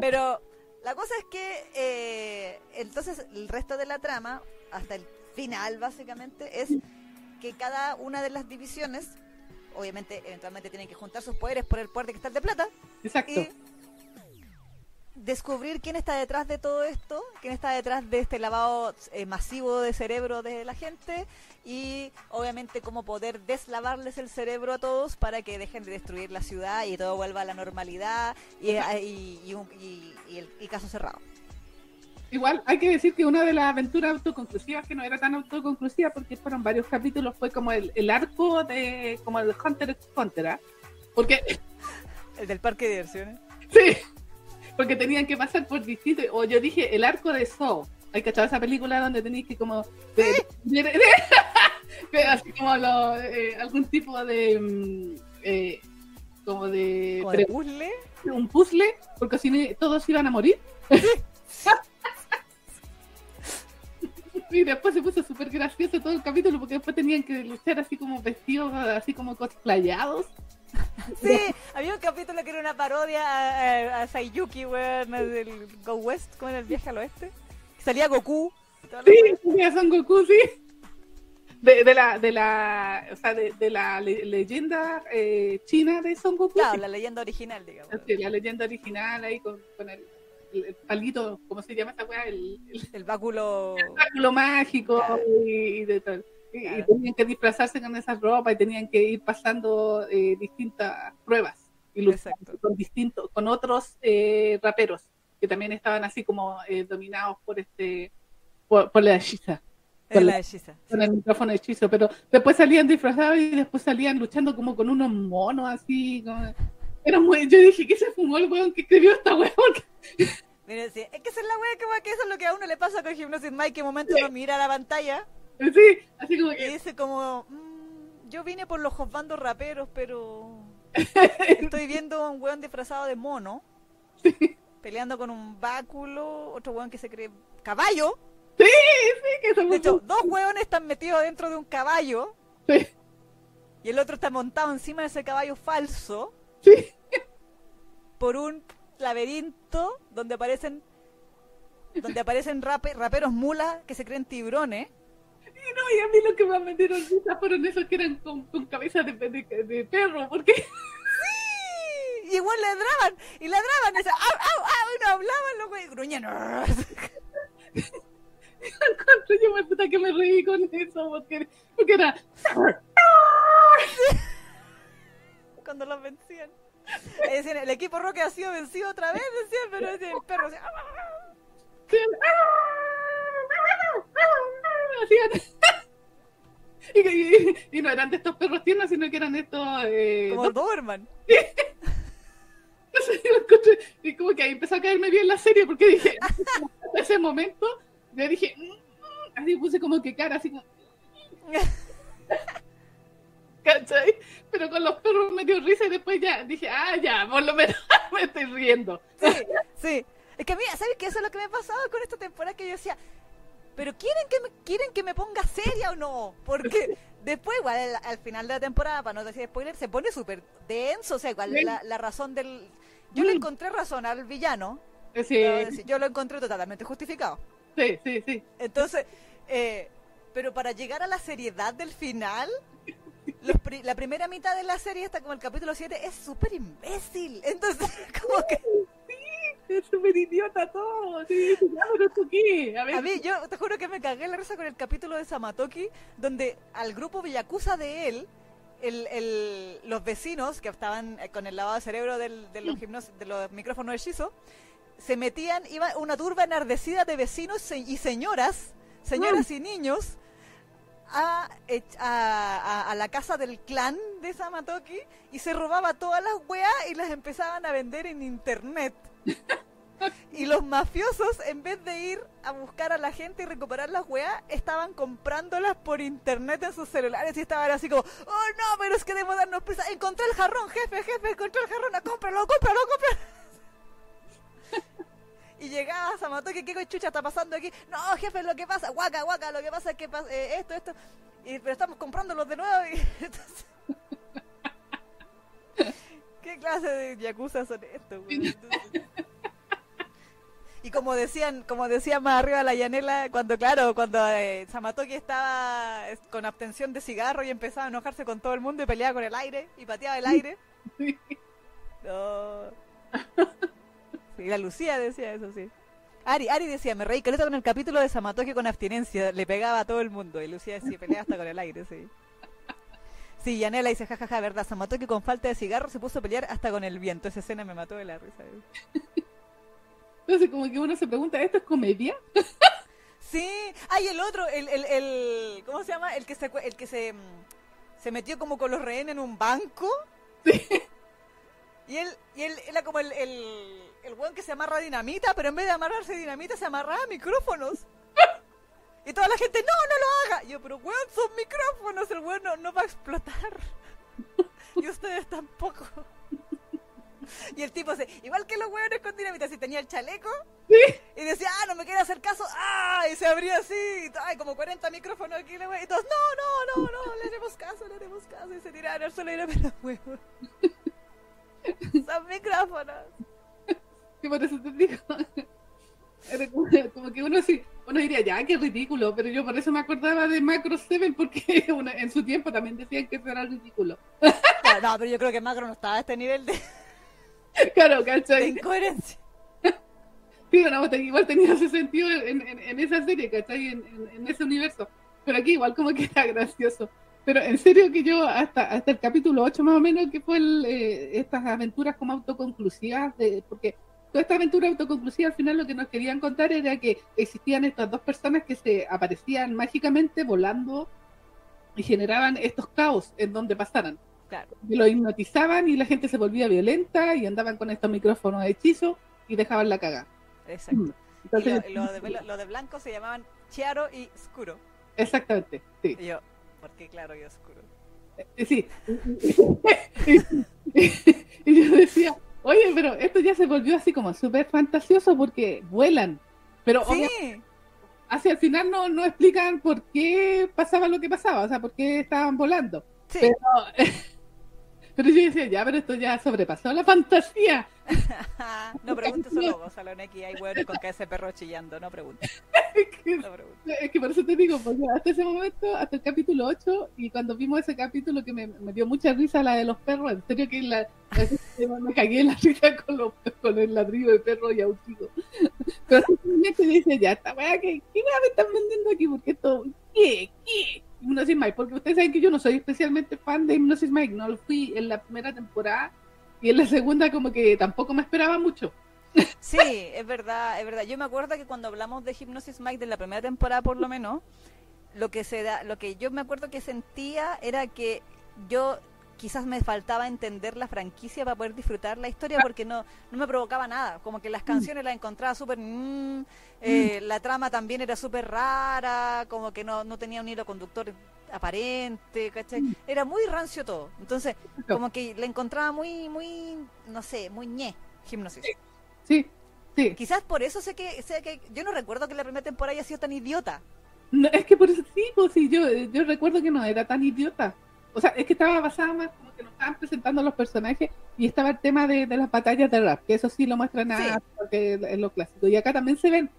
S1: Pero la cosa es que eh, entonces el resto de la trama, hasta el final básicamente, es que cada una de las divisiones, obviamente, eventualmente tienen que juntar sus poderes por el poder de cristal de plata
S2: Exacto.
S1: y descubrir quién está detrás de todo esto, quién está detrás de este lavado eh, masivo de cerebro de la gente y obviamente cómo poder deslavarles el cerebro a todos para que dejen de destruir la ciudad y todo vuelva a la normalidad y, eh, y- y y- el caso cerrado.
S2: Igual hay que decir que una de las aventuras autoconclusivas que no era tan autoconclusiva porque fueron varios capítulos fue como el, el arco de como el Hunter x Hunter ¿ah? porque
S1: El del parque de diversiones.
S2: sí porque tenían que pasar por distintos o yo dije el arco de Saw hay que esa película donde tenéis que como de- de- de- que así como lo, eh, algún tipo de mm, eh, como de,
S1: Como de puzzle.
S2: un puzzle porque si no todos iban a morir Y después se puso súper gracioso todo el capítulo porque después tenían que luchar así como vestidos, así como cosplayados.
S1: Sí, había un capítulo que era una parodia a, a, a Sayuki, weón, del Go West, como en el viaje al oeste. Que salía Goku. la
S2: Sí, tenía Son Goku, sí. De, de la, de la, o sea, de, de la le- leyenda eh, china de Son Goku.
S1: Claro,
S2: sí.
S1: la leyenda original, digamos.
S2: Sí, la leyenda original ahí con, con el, el, el palito, ¿cómo se llama esa weá? El, el
S1: El báculo.
S2: báculo mágico
S1: Claro.
S2: y, y de todo. Y, tenían que disfrazarse con esas ropas y tenían que ir pasando eh, distintas pruebas y con distintos, con otros eh, raperos que también estaban así como eh, dominados por este, por, por la hechiza,
S1: Es la hechiza.
S2: con el micrófono hechizo, pero después salían disfrazados y después salían luchando como con unos monos así. como- Era muy, yo dije que se fumó el weón que escribió esta weón.
S1: Mire, sí, es que esa es la wea que, que eso es lo que a uno le pasa con Hypnosis Mike, que momento uno mira la pantalla
S2: Sí, así como
S1: y
S2: que
S1: dice como, "Mm, yo vine por los bandos raperos, pero estoy viendo a un weón disfrazado de mono, peleando con un báculo, otro weón que se cree caballo.
S2: que se
S1: De hecho, dos weones están metidos dentro de un caballo
S2: Sí,
S1: y el otro está montado encima de ese caballo falso
S2: sí.
S1: por un laberinto donde aparecen donde aparecen rape- raperos mulas que se creen tiburones.
S2: Y no, y a mí lo que más me dieron risa fueron esos que eran con, con cabeza de, de, de perro, porque
S1: Y igual ladraban, y ladraban, y, decían, au, au, au, y no hablaban güeyes, gruñían.
S2: encontré yo me puta que me reí con eso, porque, porque era
S1: cuando los vencían. Y decían, el equipo Roque ha sido vencido otra vez, decían, pero decían, el perro decía, "Ah".
S2: Hacían y, y- y no eran de estos perros tiernos, sino que eran estos eh,
S1: como Doberman.
S2: Y como que ahí empezó a caerme bien la serie porque dije, hasta ese momento, yo dije, "Mm, mm", así puse como que cara, así como, ¿cachai? Pero con los perros me dio risa y después ya dije, ah, ya, por lo menos me estoy riendo.
S1: Sí, sí. Es que mira, ¿sabes qué? Eso es lo que me pasaba con esta temporada que yo decía, pero ¿quieren que me, quieren que me ponga seria o no? Porque después, igual, al, al final de la temporada, para no decir spoiler, se pone súper denso. O sea, igual la, la razón del... Yo le
S2: Mm.
S1: encontré razón al villano.
S2: Sí,
S1: decir, yo lo encontré totalmente justificado.
S2: sí, sí, sí.
S1: Entonces, eh, pero para llegar a la seriedad del final, pri- la primera mitad de la serie, hasta como el capítulo 7, es súper imbécil. Entonces, como que
S2: Es súper idiota todo. A ver,
S1: a mí, yo te juro que me cagué la risa con el capítulo de Samatoki, donde al grupo Villacusa de él el, el, los vecinos que estaban eh, con el lavado de cerebro del, de, los gimnos- de los micrófonos hechizos se metían, iba una turba enardecida de vecinos y señoras, señoras y niños, a- a la casa del clan de Samatoki y se robaba todas las weas y las empezaban a vender en internet. Y los mafiosos, en vez de ir a buscar a la gente y recuperar las weas, estaban comprándolas por internet en sus celulares y estaban así como, oh no, pero es que debemos darnos prisa. Encontré el jarrón, jefe, jefe, encontré el jarrón, cómpralo, cómpralo, cómpralo. Y llegaba Samatoki, ¿qué chucha está pasando aquí? No, jefe, lo que pasa, guaca, guaca, lo que pasa es que eh, esto, esto. Y, pero estamos comprándolos de nuevo y entonces... ¿Qué clase de yakuza son estos, Y como decían, como decía más arriba la llanela, cuando claro, cuando eh, Samatoki estaba con abstención de cigarro y empezaba a enojarse con todo el mundo y peleaba con el aire y pateaba el aire. No. Sí, la Lucía decía eso, sí. Ari, Ari decía, me reí caleta con el capítulo de Samatoki con abstinencia, le pegaba a todo el mundo. Y Lucía decía, peleaba hasta con el aire, sí. Sí, Yanela dice, jajaja, verdad, Samatoki con falta de cigarro se puso a pelear hasta con el viento. Esa escena me mató de la risa.
S2: Entonces, como que uno se pregunta, ¿esto es comedia?
S1: Sí, hay el otro, el, el, el, ¿cómo se llama? El que se, el que se, mm, se metió como con los rehenes en un banco. Y él, y él era como el, el, el weón que se amarra a dinamita, pero en vez de amarrarse a dinamita se amarraba a micrófonos. Y toda la gente, no, no lo haga. Y yo, pero weón, son micrófonos, el weón no, no va a explotar. Y ustedes tampoco. Y el tipo se, igual que los weones con dinamita, si tenía el chaleco, y decía, ah, no me quiere hacer caso, ah, y se abría así, y ay, como 40 micrófonos aquí, wea, y todos, no, no, no, no, le haremos caso, le haremos caso, y se tiraron al suelo y era pero huevo. Son micrófonos.
S2: Y por eso te digo. Era como, que uno sí, uno diría, ya, qué ridículo, pero yo por eso me acordaba de Macro 7, porque uno- en su tiempo también decían que eso era ridículo.
S1: Claro, no, pero yo creo que Macro no estaba a este nivel de,
S2: Claro,
S1: de
S2: ¿cachai?
S1: incoherencia.
S2: Sí, no, igual tenía ese sentido en, en- en esa serie, ¿cachai? En, en- en ese universo. Pero aquí igual como que era gracioso. Pero en serio que yo hasta, hasta el capítulo 8 más o menos, que fue el, eh, estas aventuras como autoconclusivas, de, porque toda esta aventura autoconclusiva al final lo que nos querían contar era que existían estas dos personas que se aparecían mágicamente volando y generaban estos caos en donde pasaran.
S1: Claro.
S2: Y lo hipnotizaban y la gente se volvía violenta y andaban con estos micrófonos hechizos y dejaban la caga.
S1: Exacto. Y
S2: Entonces,
S1: lo, lo de, lo de blanco se llamaban Chiaro y Oscuro.
S2: exactamente, sí.
S1: Y yo, porque claro y oscuro.
S2: Eh, Sí. y yo decía, oye, pero esto ya se volvió así como súper fantasioso porque vuelan. Pero
S1: Sí,
S2: hacia el final no, no explican por qué pasaba lo que pasaba, o sea, por qué estaban volando.
S1: sí.
S2: Pero, pero yo decía, ya, pero esto ya sobrepasó la fantasía.
S1: no preguntes solo vos, Saloneki, hay hueones con que ese perro chillando, no preguntes.
S2: Es que,
S1: No preguntes.
S2: es que por eso te digo, porque hasta ese momento, hasta el capítulo 8, y cuando vimos ese capítulo que me, me dio mucha risa la de los perros, en serio que la, me cagué en la risa con, los, con el ladrillo de perro y autito. Pero simplemente dice, ya, esta weá, ¿qué, qué me están vendiendo aquí? Porque esto, ¿qué? ¿Qué? Hipnosis Mike, porque ustedes saben que yo no soy especialmente fan de Hipnosis Mike, no lo fui en la primera temporada, y en la segunda como que tampoco me esperaba mucho.
S1: Sí, es verdad, es verdad. Yo me acuerdo que cuando hablamos de Hypnosis Mike de la primera temporada por lo menos, lo que se da, lo que yo me acuerdo que sentía era que yo quizás me faltaba entender la franquicia para poder disfrutar la historia porque no, no me provocaba nada. Como que las canciones las encontraba súper... mm, eh, La trama también era súper rara, como que no, no tenía un hilo conductor aparente, ¿cachai? Era muy rancio todo. Entonces, como que la encontraba muy, muy, no sé, muy ñe, Hipnosis.
S2: Sí, sí.
S1: Quizás por eso sé que, sé que yo no recuerdo que la primera temporada haya sido tan idiota.
S2: No, es que por eso sí, pues sí, yo, yo recuerdo que no era tan idiota. O sea, es que estaba basada más como que nos estaban presentando los personajes y estaba el tema de, de las batallas de rap, que eso sí lo muestran a,
S1: Sí.
S2: porque es lo clásico. Y acá también se ven,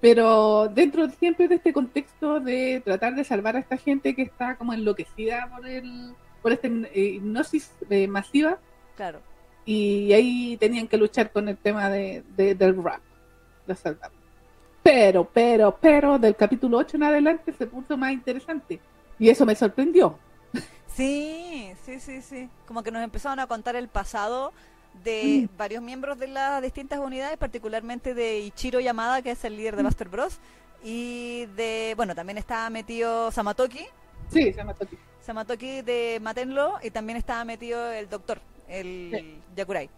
S2: pero dentro siempre de este contexto de tratar de salvar a esta gente que está como enloquecida por el por esta hipnosis eh, masiva
S1: Claro.
S2: y ahí tenían que luchar con el tema de, de- del rap, salvar. Pero, pero, pero, del capítulo 8 en adelante se puso más interesante. Y eso me sorprendió.
S1: Sí, sí, sí, sí. Como que nos empezaron a contar el pasado de
S2: Mm.
S1: varios miembros de las distintas unidades, particularmente de Ichiro Yamada, que es el líder de Buster Bros. Y de, bueno, también estaba metido Samatoki,
S2: Sí, se llama Toki.
S1: Samatoki de Matenlo, y también estaba metido el doctor, el
S2: Sí.
S1: Yakurai.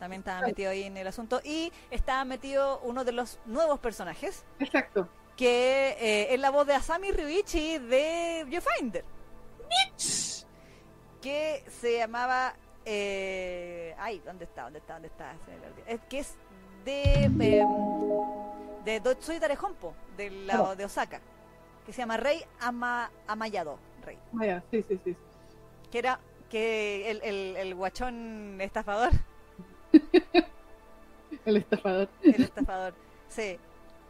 S1: También estaba
S2: Claro.
S1: metido ahí en el asunto. Y estaba metido uno de los nuevos personajes,
S2: Exacto.
S1: que eh, es la voz de Asami Ryuichi de Viewfinder. Que se llamaba. eh, ay, ¿dónde está? ¿Dónde está? ¿Dónde está? Se me olvidó. Es que es de. em, de Dotsui Tarejompo, del lado
S2: Claro.
S1: de Osaka. Que se llama Rey Ama, Amayado. Rey.
S2: Vaya, sí, sí, sí.
S1: Que era. Que el, el, el guachón estafador.
S2: El estafador.
S1: El estafador. Sí.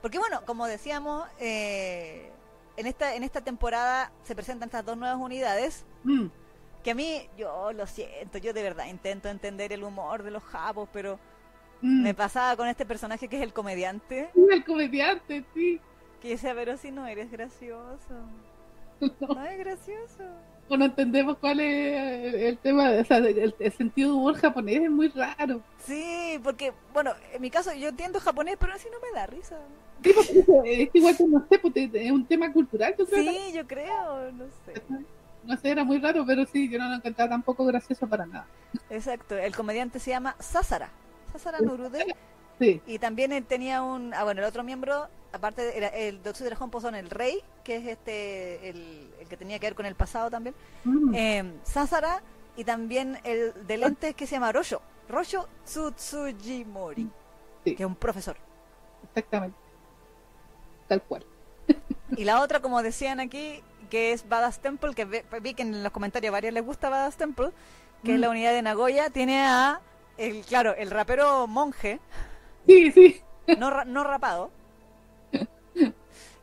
S1: Porque bueno, como decíamos, eh, en esta en esta temporada se presentan estas dos nuevas unidades
S2: Mm.
S1: que a mí, yo lo siento, yo de verdad intento entender el humor de los japos, pero
S2: Mm.
S1: me pasaba con este personaje que es el comediante,
S2: El comediante, sí.
S1: que decía, pero si no eres gracioso,
S2: No,
S1: no es gracioso.
S2: no entendemos cuál es el, el tema, o sea, el, el sentido de humor japonés es muy raro.
S1: Sí, porque, bueno, en mi caso yo entiendo japonés, pero así no me da risa.
S2: Sí, porque eso, es igual que no sé, porque es un tema cultural, yo creo.
S1: Sí, yo creo, no sé.
S2: No sé, era muy raro, pero sí, yo no lo encontraba tampoco gracioso para nada.
S1: Exacto, el comediante se llama Sasara, Sasara Nurude,
S2: Sí,
S1: y también él tenía un, ah bueno, el otro miembro, aparte era el de Honpo son el rey, que es este, el, el que tenía que ver con el pasado también,
S2: Mm,
S1: eh, Sasara y también el de lentes que se llama Rosho, Rosho Tsutsujimori,
S2: Sí.
S1: que es un profesor.
S2: exactamente. Tal cual.
S1: Y la otra, como decían aquí, que es Badass Temple, que vi que en los comentarios varios les gusta Badass Temple, que es
S2: Mm.
S1: la unidad de Nagoya, tiene a, el claro, el rapero monje,
S2: Sí, sí.
S1: no, no rapado,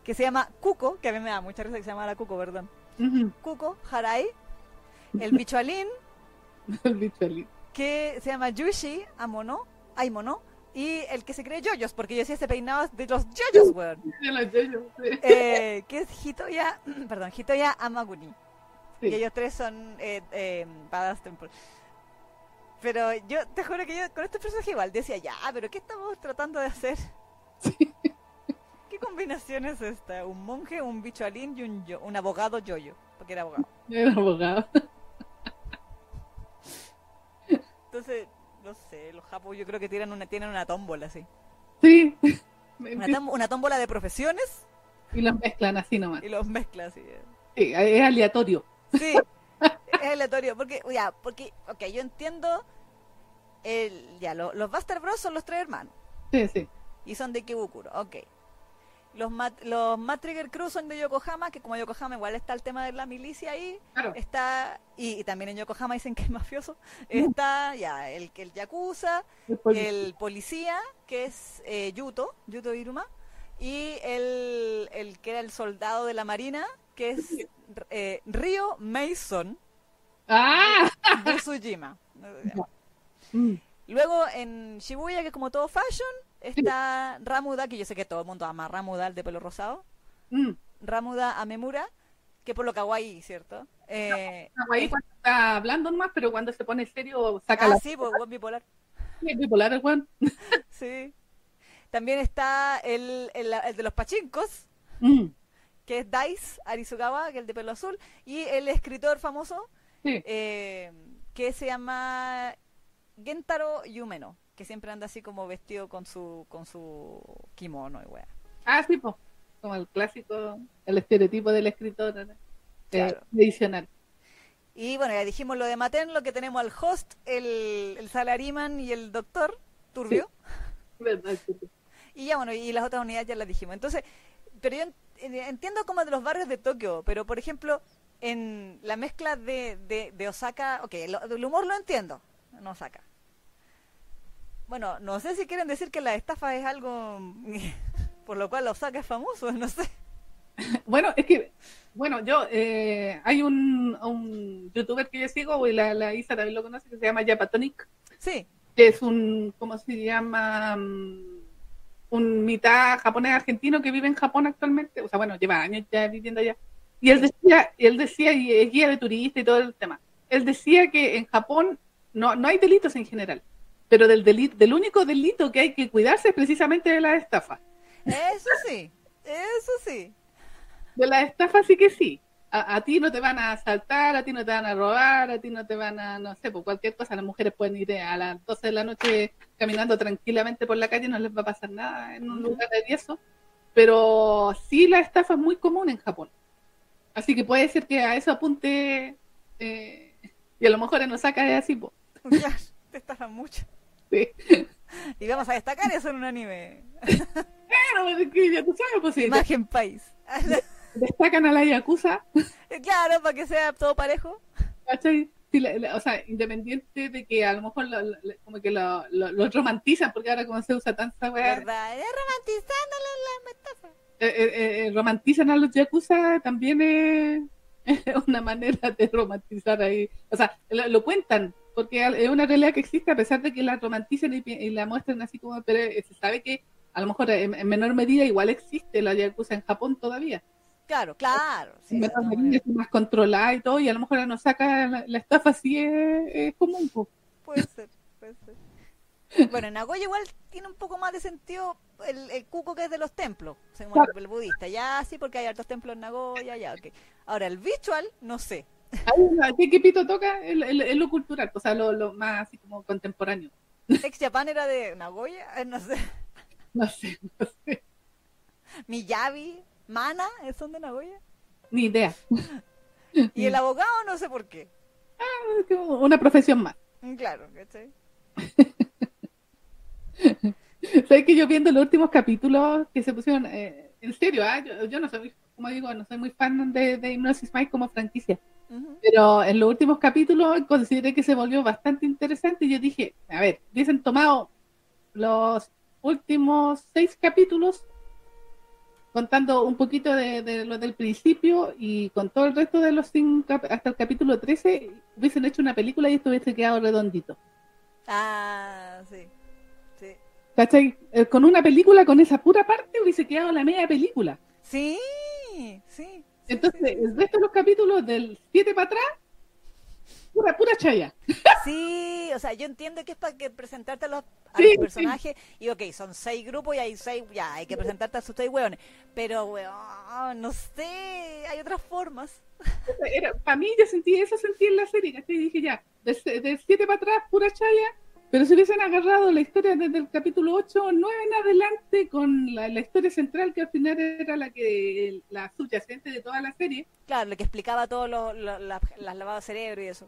S1: que se llama Kuko, que a mí me da mucha risa que se llama la Kuko, perdón.
S2: Ujú.
S1: Kuko, Harai, el bichualín,
S2: El
S1: que se llama Yushi Amono, Aimono, y el que se cree Yoyos, porque yo decía ese peinado de los Yoyos, weón.
S2: De los yoyos, sí.
S1: Eh, que es Hitoya, perdón, Hitoya Amaguni.
S2: Sí.
S1: Y ellos tres son eh, eh, Badass Temple. Pero yo te juro que yo con este personaje igual decía, ya, pero ¿qué estamos tratando de hacer? ¿Qué combinación es esta? Un monje, un bichoalín y un, yo, un abogado yoyo, porque era abogado.
S2: Era abogado.
S1: Entonces, no sé, los japos yo creo que tienen una, tienen una tómbola así.
S2: Sí.
S1: Una, tom- una tómbola de profesiones
S2: Y los mezclan así nomás.
S1: y los mezcla así.
S2: Sí, es aleatorio.
S1: Sí, es aleatorio. Porque, ya, porque, ok, yo entiendo. El, ya, lo- los Buster Bros son los tres hermanos.
S2: Sí, sí.
S1: Y son de Kibukuro, ok. Los, Mat, los Mad Trigger Crew son de Yokohama, que como Yokohama igual está el tema de la milicia ahí.
S2: Claro.
S1: Está, y, y también en Yokohama dicen que es mafioso. Está ya el, el Yakuza, el policía, que es eh, Yuto, Yuto Iruma, y el, el que era el soldado de la marina, que es eh, Ryo Mason
S2: ¡Ah!
S1: de Tsujima.
S2: Mm.
S1: Luego en Shibuya, que es como todo fashion, está Ramuda, que yo sé que todo el mundo ama Ramuda, el de pelo rosado.
S2: Mm.
S1: Ramuda Amemura, que por lo kawaii, ¿cierto? Eh,
S2: Ahí cuando está hablando nomás, pero cuando se pone serio saca
S1: ah,
S2: la
S1: sí, pues buen bipolar.
S2: es bipolar el weón.
S1: Sí. También está el, el, el de los pachincos,
S2: Mm.
S1: que es Dice Arizugawa, que es el de pelo azul, y el escritor famoso,
S2: Sí.
S1: eh, que se llama Gentaro Yumeno, que siempre anda así como vestido con su con su kimono y wea.
S2: Ah, sí, pues. Como el clásico, el estereotipo del escritor eh,
S1: Claro.
S2: tradicional.
S1: Y bueno, ya dijimos lo de Maten, lo que tenemos al host, el, el salariman y el doctor Turbio.
S2: ¿Verdad? Sí, sí.
S1: Y ya bueno, y las otras unidades ya las dijimos. Entonces, pero yo en- en- entiendo como de los barrios de Tokio, pero por ejemplo, en la mezcla de, de, de Osaka, ok, lo- el humor lo entiendo, en Osaka. Bueno, no sé si quieren decir que la estafa es algo por lo cual Osaka es famoso, no sé.
S2: Bueno, es que, bueno, yo, eh, hay un, un youtuber que yo sigo, y la, la Isa también lo conoce, que se llama Japatonic,
S1: Sí,
S2: que es un, ¿cómo se llama? Mm, Un mitad japonés argentino que vive en Japón actualmente, o sea, bueno, lleva años ya viviendo allá. Y él decía, él decía, y es guía de turista y todo el tema, él decía que en Japón no, no hay delitos en general, pero del, delito, del único delito que hay que cuidarse es precisamente de la estafa.
S1: Eso sí, eso sí.
S2: De la estafa sí que sí. A, a, ti no te van a asaltar, a ti no te van a robar, a ti no te van a, no sé, por cualquier cosa. Las mujeres pueden ir a las 12 de la noche caminando tranquilamente por la calle, no les va a pasar nada en un lugar de eso. Pero sí la estafa es muy común en Japón. Así que puede ser que a eso apunte eh, y a lo mejor en Osaka es así. Po.
S1: Te estafan mucho.
S2: Sí.
S1: Y vamos a destacar eso en un anime.
S2: Claro, es que ya tú sabes, pues sí.
S1: Imagen país.
S2: Destacan a la Yakuza.
S1: Claro, para que sea todo parejo.
S2: ¿Cachai? Sí, la- la- o sea, independiente de que a lo mejor lo, lo- como que lo, lo, romantizan, porque ahora como se usa tanta weá,
S1: ¿Verdad? Es romantizando la, metáfora.
S2: eh, eh, eh, romantizan a los Yakuza también es, es una manera de romantizar ahí. O sea, lo cuentan, porque es una realidad que existe a pesar de que la romanticen y, la muestran así como, pero eh, se sabe que a lo mejor en, en menor medida igual existe la Yakuza en Japón todavía.
S1: Claro, claro. Sí,
S2: en
S1: de
S2: menor
S1: todas
S2: medida
S1: maneras.
S2: es más controlada y todo, y a lo mejor no saca la, la estafa así es, es común. po.
S1: Puede ser, puede ser. Bueno, en Nagoya igual tiene un poco más de sentido el, el cuco que es de los templos, según
S2: Claro.
S1: el budista. Ya sí, porque hay hartos templos en Nagoya, ya, ok. Ahora, el visual, no sé.
S2: ¿Qué, qué pito toca? Es, es- es lo cultural, o sea, lo, lo más así como contemporáneo.
S1: Ex Japan era de Nagoya, eh, no sé.
S2: No sé, no sé,
S1: Miyabi, Mana, ¿eh, son de Nagoya.
S2: ni idea.
S1: Y el abogado, no sé por qué.
S2: Es como Una profesión más.
S1: Mm, Claro, ¿cachai?
S2: Sabes que yo viendo los últimos capítulos que se pusieron, eh, en serio, ah, yo, yo no soy, como digo, no soy muy fan de, de Hypnosis Mike como franquicia, Pero en los últimos capítulos consideré que se volvió bastante interesante y yo dije, a ver, hubiesen tomado los últimos seis capítulos contando un poquito de, de lo del principio y con todo el resto de los cinco, hasta el capítulo 13 hubiesen hecho una película y esto hubiese quedado redondito.
S1: Ah, sí. Sí.
S2: ¿Cachai? Eh, con una película, con esa pura parte, hubiese quedado la media película.
S1: Sí, sí. Sí,
S2: Entonces,
S1: sí, sí.
S2: el resto de los capítulos del 7 para atrás, pura, pura chaya.
S1: Sí, o sea, yo entiendo que es para que presentarte a los, a
S2: Sí,
S1: los
S2: sí.
S1: personajes y ok, son seis grupos y hay seis, ya, hay que presentarte a sus seis hueones. Pero, weón, no sé, hay otras formas.
S2: Era, para mí, yo sentí eso, sentí en la serie. Y dije ya, del 7 para atrás, pura chaya. Pero si hubiesen agarrado la historia desde el capítulo 8 o 9 en adelante, con la, la historia central, que al final era la que la subyacente de toda la serie,
S1: Claro, lo que explicaba todo lo, lo- la- las lavadas de cerebro y eso.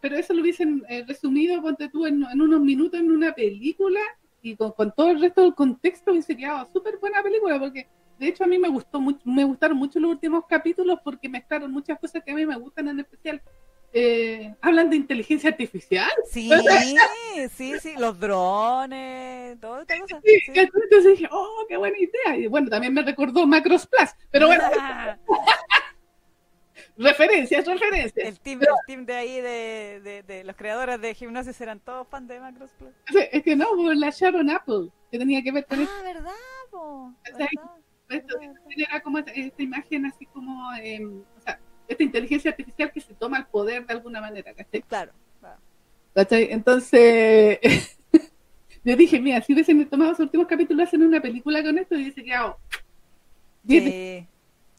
S2: pero eso lo hubiesen eh, resumido, ponte tú, en, en unos minutos en una película y con, con todo el resto del contexto hubiese quedado súper buena película porque de hecho a mí me gustó mucho, me gustaron mucho los últimos capítulos porque mezclaron muchas cosas que a mí me gustan en especial. Eh, hablan de inteligencia artificial.
S1: Sí, sí, sí, los drones, todo esta cosa.
S2: Sí,
S1: sí.
S2: Entonces dije, oh, qué buena idea. Y bueno, también me recordó Macros Plus, pero bueno, referencias, referencias.
S1: el team, el team de ahí de, de, de los creadores de Hipnosis eran todos fans de Macros Plus.
S2: Es que no, por la Sharon Apple, que tenía que ver con.
S1: Ah, ¿verdad, po? ¿Verdad?
S2: esto era como esta, esta imagen así como, eh, o sea, esta inteligencia artificial que se toma el poder de alguna manera, ¿cachai?
S1: Claro. claro.
S2: ¿Cachai? Entonces, yo dije, mira, si hubiesen tomado los últimos capítulos hacen una película con esto, y quedado bien.
S1: Sí.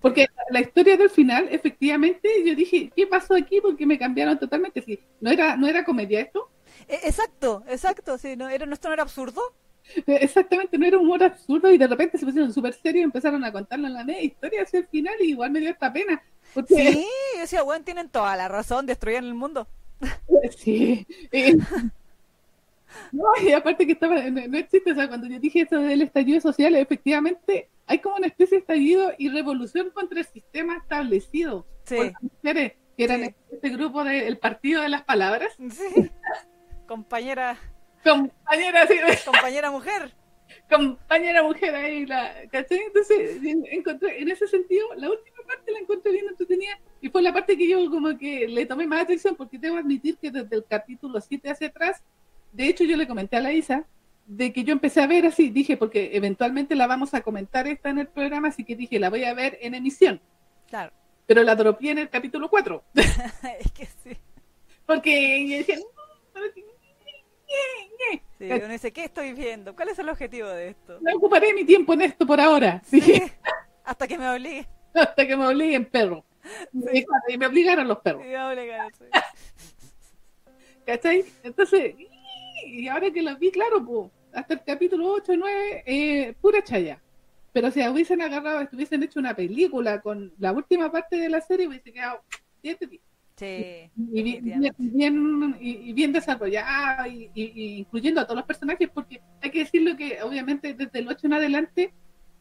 S2: Porque la historia del final, efectivamente, yo dije, ¿qué pasó aquí? Porque me cambiaron totalmente. Sí, no era, no era comedia esto,
S1: E- Exacto, exacto, sí, no, era, esto no era absurdo.
S2: Eh, exactamente, no era humor absurdo y de repente se pusieron súper serios y empezaron a contarlo en la media historia hacia el final y igual me dio esta pena.
S1: Sí, yo decía, bueno, tienen toda la razón, destruyen el mundo.
S2: Sí. Eh, No, y aparte que estaba, no, no existe, o sea, cuando yo dije eso del estallido social, efectivamente hay como una especie de estallido y revolución contra el sistema establecido
S1: Sí.
S2: por las mujeres, que eran
S1: Sí.
S2: este grupo del Partido de las Palabras.
S1: Sí. Compañera,
S2: Compañera, sí,
S1: compañera mujer.
S2: compañera mujer ahí, la, ¿cachai? Entonces, en- encontré, en ese sentido, la última parte la encontré bien entretenida y fue la parte que yo como que le tomé más atención porque debo admitir que desde el capítulo 7 hacia atrás, de hecho yo le comenté a la Isa de que yo empecé a ver así, dije, porque eventualmente la vamos a comentar esta en el programa, así que dije, la voy a ver en emisión.
S1: Claro.
S2: pero la dropié en el capítulo 4.
S1: es que sí.
S2: Porque yo decía,
S1: Sí, uno dice, ¿qué estoy viendo? ¿Cuál es el objetivo de esto?
S2: No ocuparé mi tiempo en esto por ahora. Sí.
S1: Sí, Hasta que me obligue.
S2: Hasta que me obliguen perro. Y, me obligaron los perros.
S1: Me obligan, sí.
S2: ¿Cachai? Entonces, y ahora que los vi, claro, pues, hasta el capítulo 8 y 9, eh, pura chaya. Pero si hubiesen agarrado, hubiesen hecho una película con la última parte de la serie, hubiese quedado 7 tío.
S1: Sí,
S2: y bien, bien- y, y bien desarrollada, y, y- y incluyendo a todos los personajes, porque hay que decirlo que obviamente desde el 8 en adelante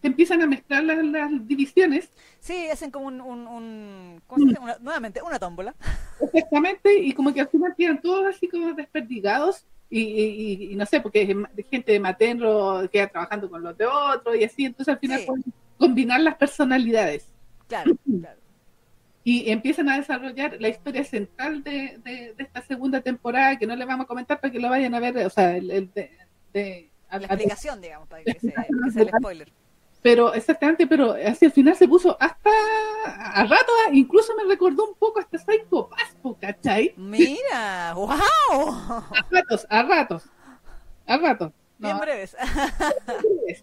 S2: se empiezan a mezclar las, las divisiones,
S1: Sí, hacen como un, un, un- ¿cómo se dice? Una- nuevamente, una tómbola.
S2: exactamente, y como que al final quedan todos así como desperdigados, y, y- y- no sé, porque es gente de Matenro queda trabajando con los de otros, y así, entonces al final
S1: Sí.
S2: pueden combinar las personalidades.
S1: Claro, claro.
S2: y empiezan a desarrollar la historia central de, de- de esta segunda temporada, que no les vamos a comentar para que lo vayan a ver, o sea, el, el de, de-
S1: La explicación, digamos, para que, se, que sea el spoiler.
S2: Pero exactamente, pero hacia el final se puso hasta a rato, incluso me recordó un poco hasta Psycho Pass, po, ¿cachai?
S1: Mira, wow.
S2: A ratos, a ratos, a ratos.
S1: Bien
S2: No,
S1: breves.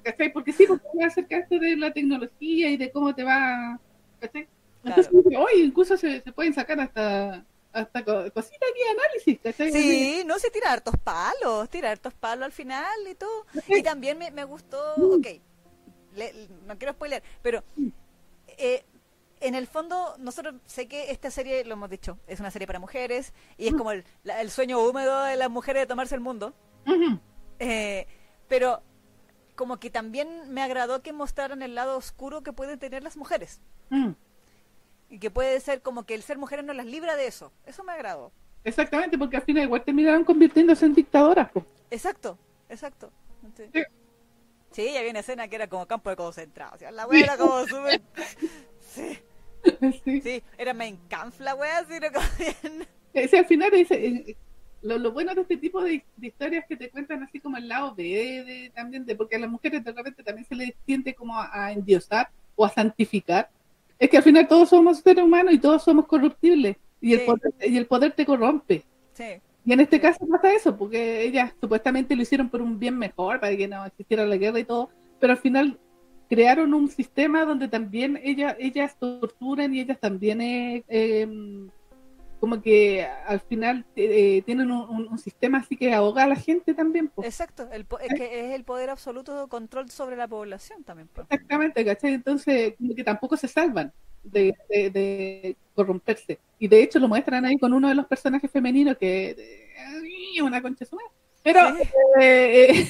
S2: ¿cachai? Porque sí, porque va acerca esto de la tecnología y de cómo te va, ¿cachai?
S1: Claro.
S2: Entonces, hoy incluso se, se pueden sacar hasta hasta co- cositas y análisis, ¿cachai?
S1: Sí, no sé, tira hartos palos, tira hartos palos al final y todo. Y también me, me gustó, ok, le- no quiero spoiler, pero eh, en el fondo nosotros sé que esta serie, lo hemos dicho, es una serie para mujeres y es como el, la- el sueño húmedo de las mujeres de tomarse el mundo. Eh, pero como que también me agradó que mostraran el lado oscuro que pueden tener las mujeres. Y que puede ser como que el ser mujeres no las libra de eso. Eso me agradó.
S2: Exactamente, porque al final igual terminaron convirtiéndose en dictadoras.
S1: Exacto, exacto. Sí.
S2: Sí,
S1: ya viene escena que era como campo de concentrado. O sea, la wea era como súper. Sí,
S2: Sí.
S1: sí, era main camp la wea, así era como bien.
S2: Eh, al final es, eh, lo, lo bueno de este tipo de, de historias que te cuentan así como el lado B de, también de porque a las mujeres de repente también se les tiende como a, a endiosar o a santificar es que al final todos somos seres humanos y todos somos corruptibles y el poder, y el poder te corrompe
S1: Sí,
S2: y en este caso pasa eso porque ellas supuestamente lo hicieron por un bien mejor para que no existiera la guerra y todo pero al final crearon un sistema donde también ellas ellas torturan y ellas también eh, em, como que al final eh, tienen un, un- un sistema así que ahoga a la gente también.
S1: exacto. El, po- es que es el poder absoluto de control sobre la población también.
S2: Exactamente, ¿cachai? Entonces, como que tampoco se salvan de, de- de corromperse. Y de hecho lo muestran ahí con uno de los personajes femeninos que es una concha de su madre. Pero,
S1: Sí.
S2: eh, eh.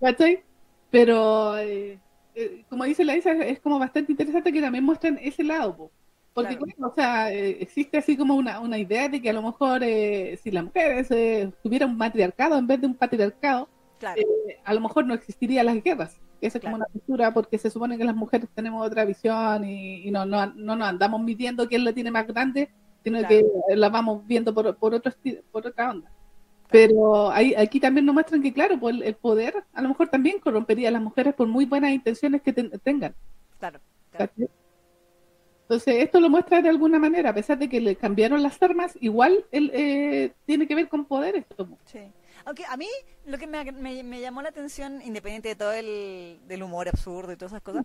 S2: Pero, eh, eh, como dice la Isa, es como bastante interesante que también muestran ese lado, po. Porque,
S1: Claro.
S2: claro, o sea, existe así como una, una idea de que a lo mejor eh, si las mujeres eh, tuvieran un matriarcado en vez de un patriarcado,
S1: Claro,
S2: eh, a lo mejor no existirían las guerras. Esa es como una cultura porque se supone que las mujeres tenemos otra visión y, y no, no, no nos andamos midiendo quién la tiene más grande, sino
S1: Claro.
S2: que la vamos viendo por, por, otro por otra onda. Pero aquí también nos muestran que, claro, pues el, el poder a lo mejor también corrompería a las mujeres por muy buenas intenciones que ten- tengan.
S1: claro.
S2: Entonces, esto lo muestra de alguna manera, a pesar de que le cambiaron las armas, igual él, eh, tiene que ver con poder esto. po.
S1: Sí. Aunque a mí lo que me, me- me llamó la atención, independiente de todo el del humor absurdo y todas esas cosas,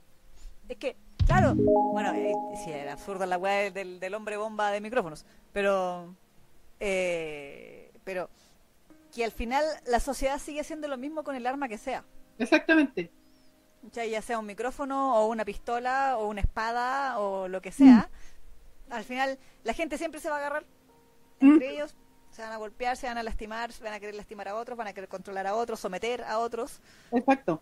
S1: es que, claro, bueno, eh, sí, era absurdo la weá del, del hombre bomba de micrófonos, pero, eh, pero que al final la sociedad sigue haciendo lo mismo con el arma que sea.
S2: Exactamente.
S1: ¿cachai? Ya sea un micrófono o una pistola o una espada o lo que sea, al final la gente siempre se va a agarrar entre ellos, se van a golpear, se van a lastimar, se van a querer lastimar a otros, van a querer controlar a otros, someter a otros,
S2: Exacto.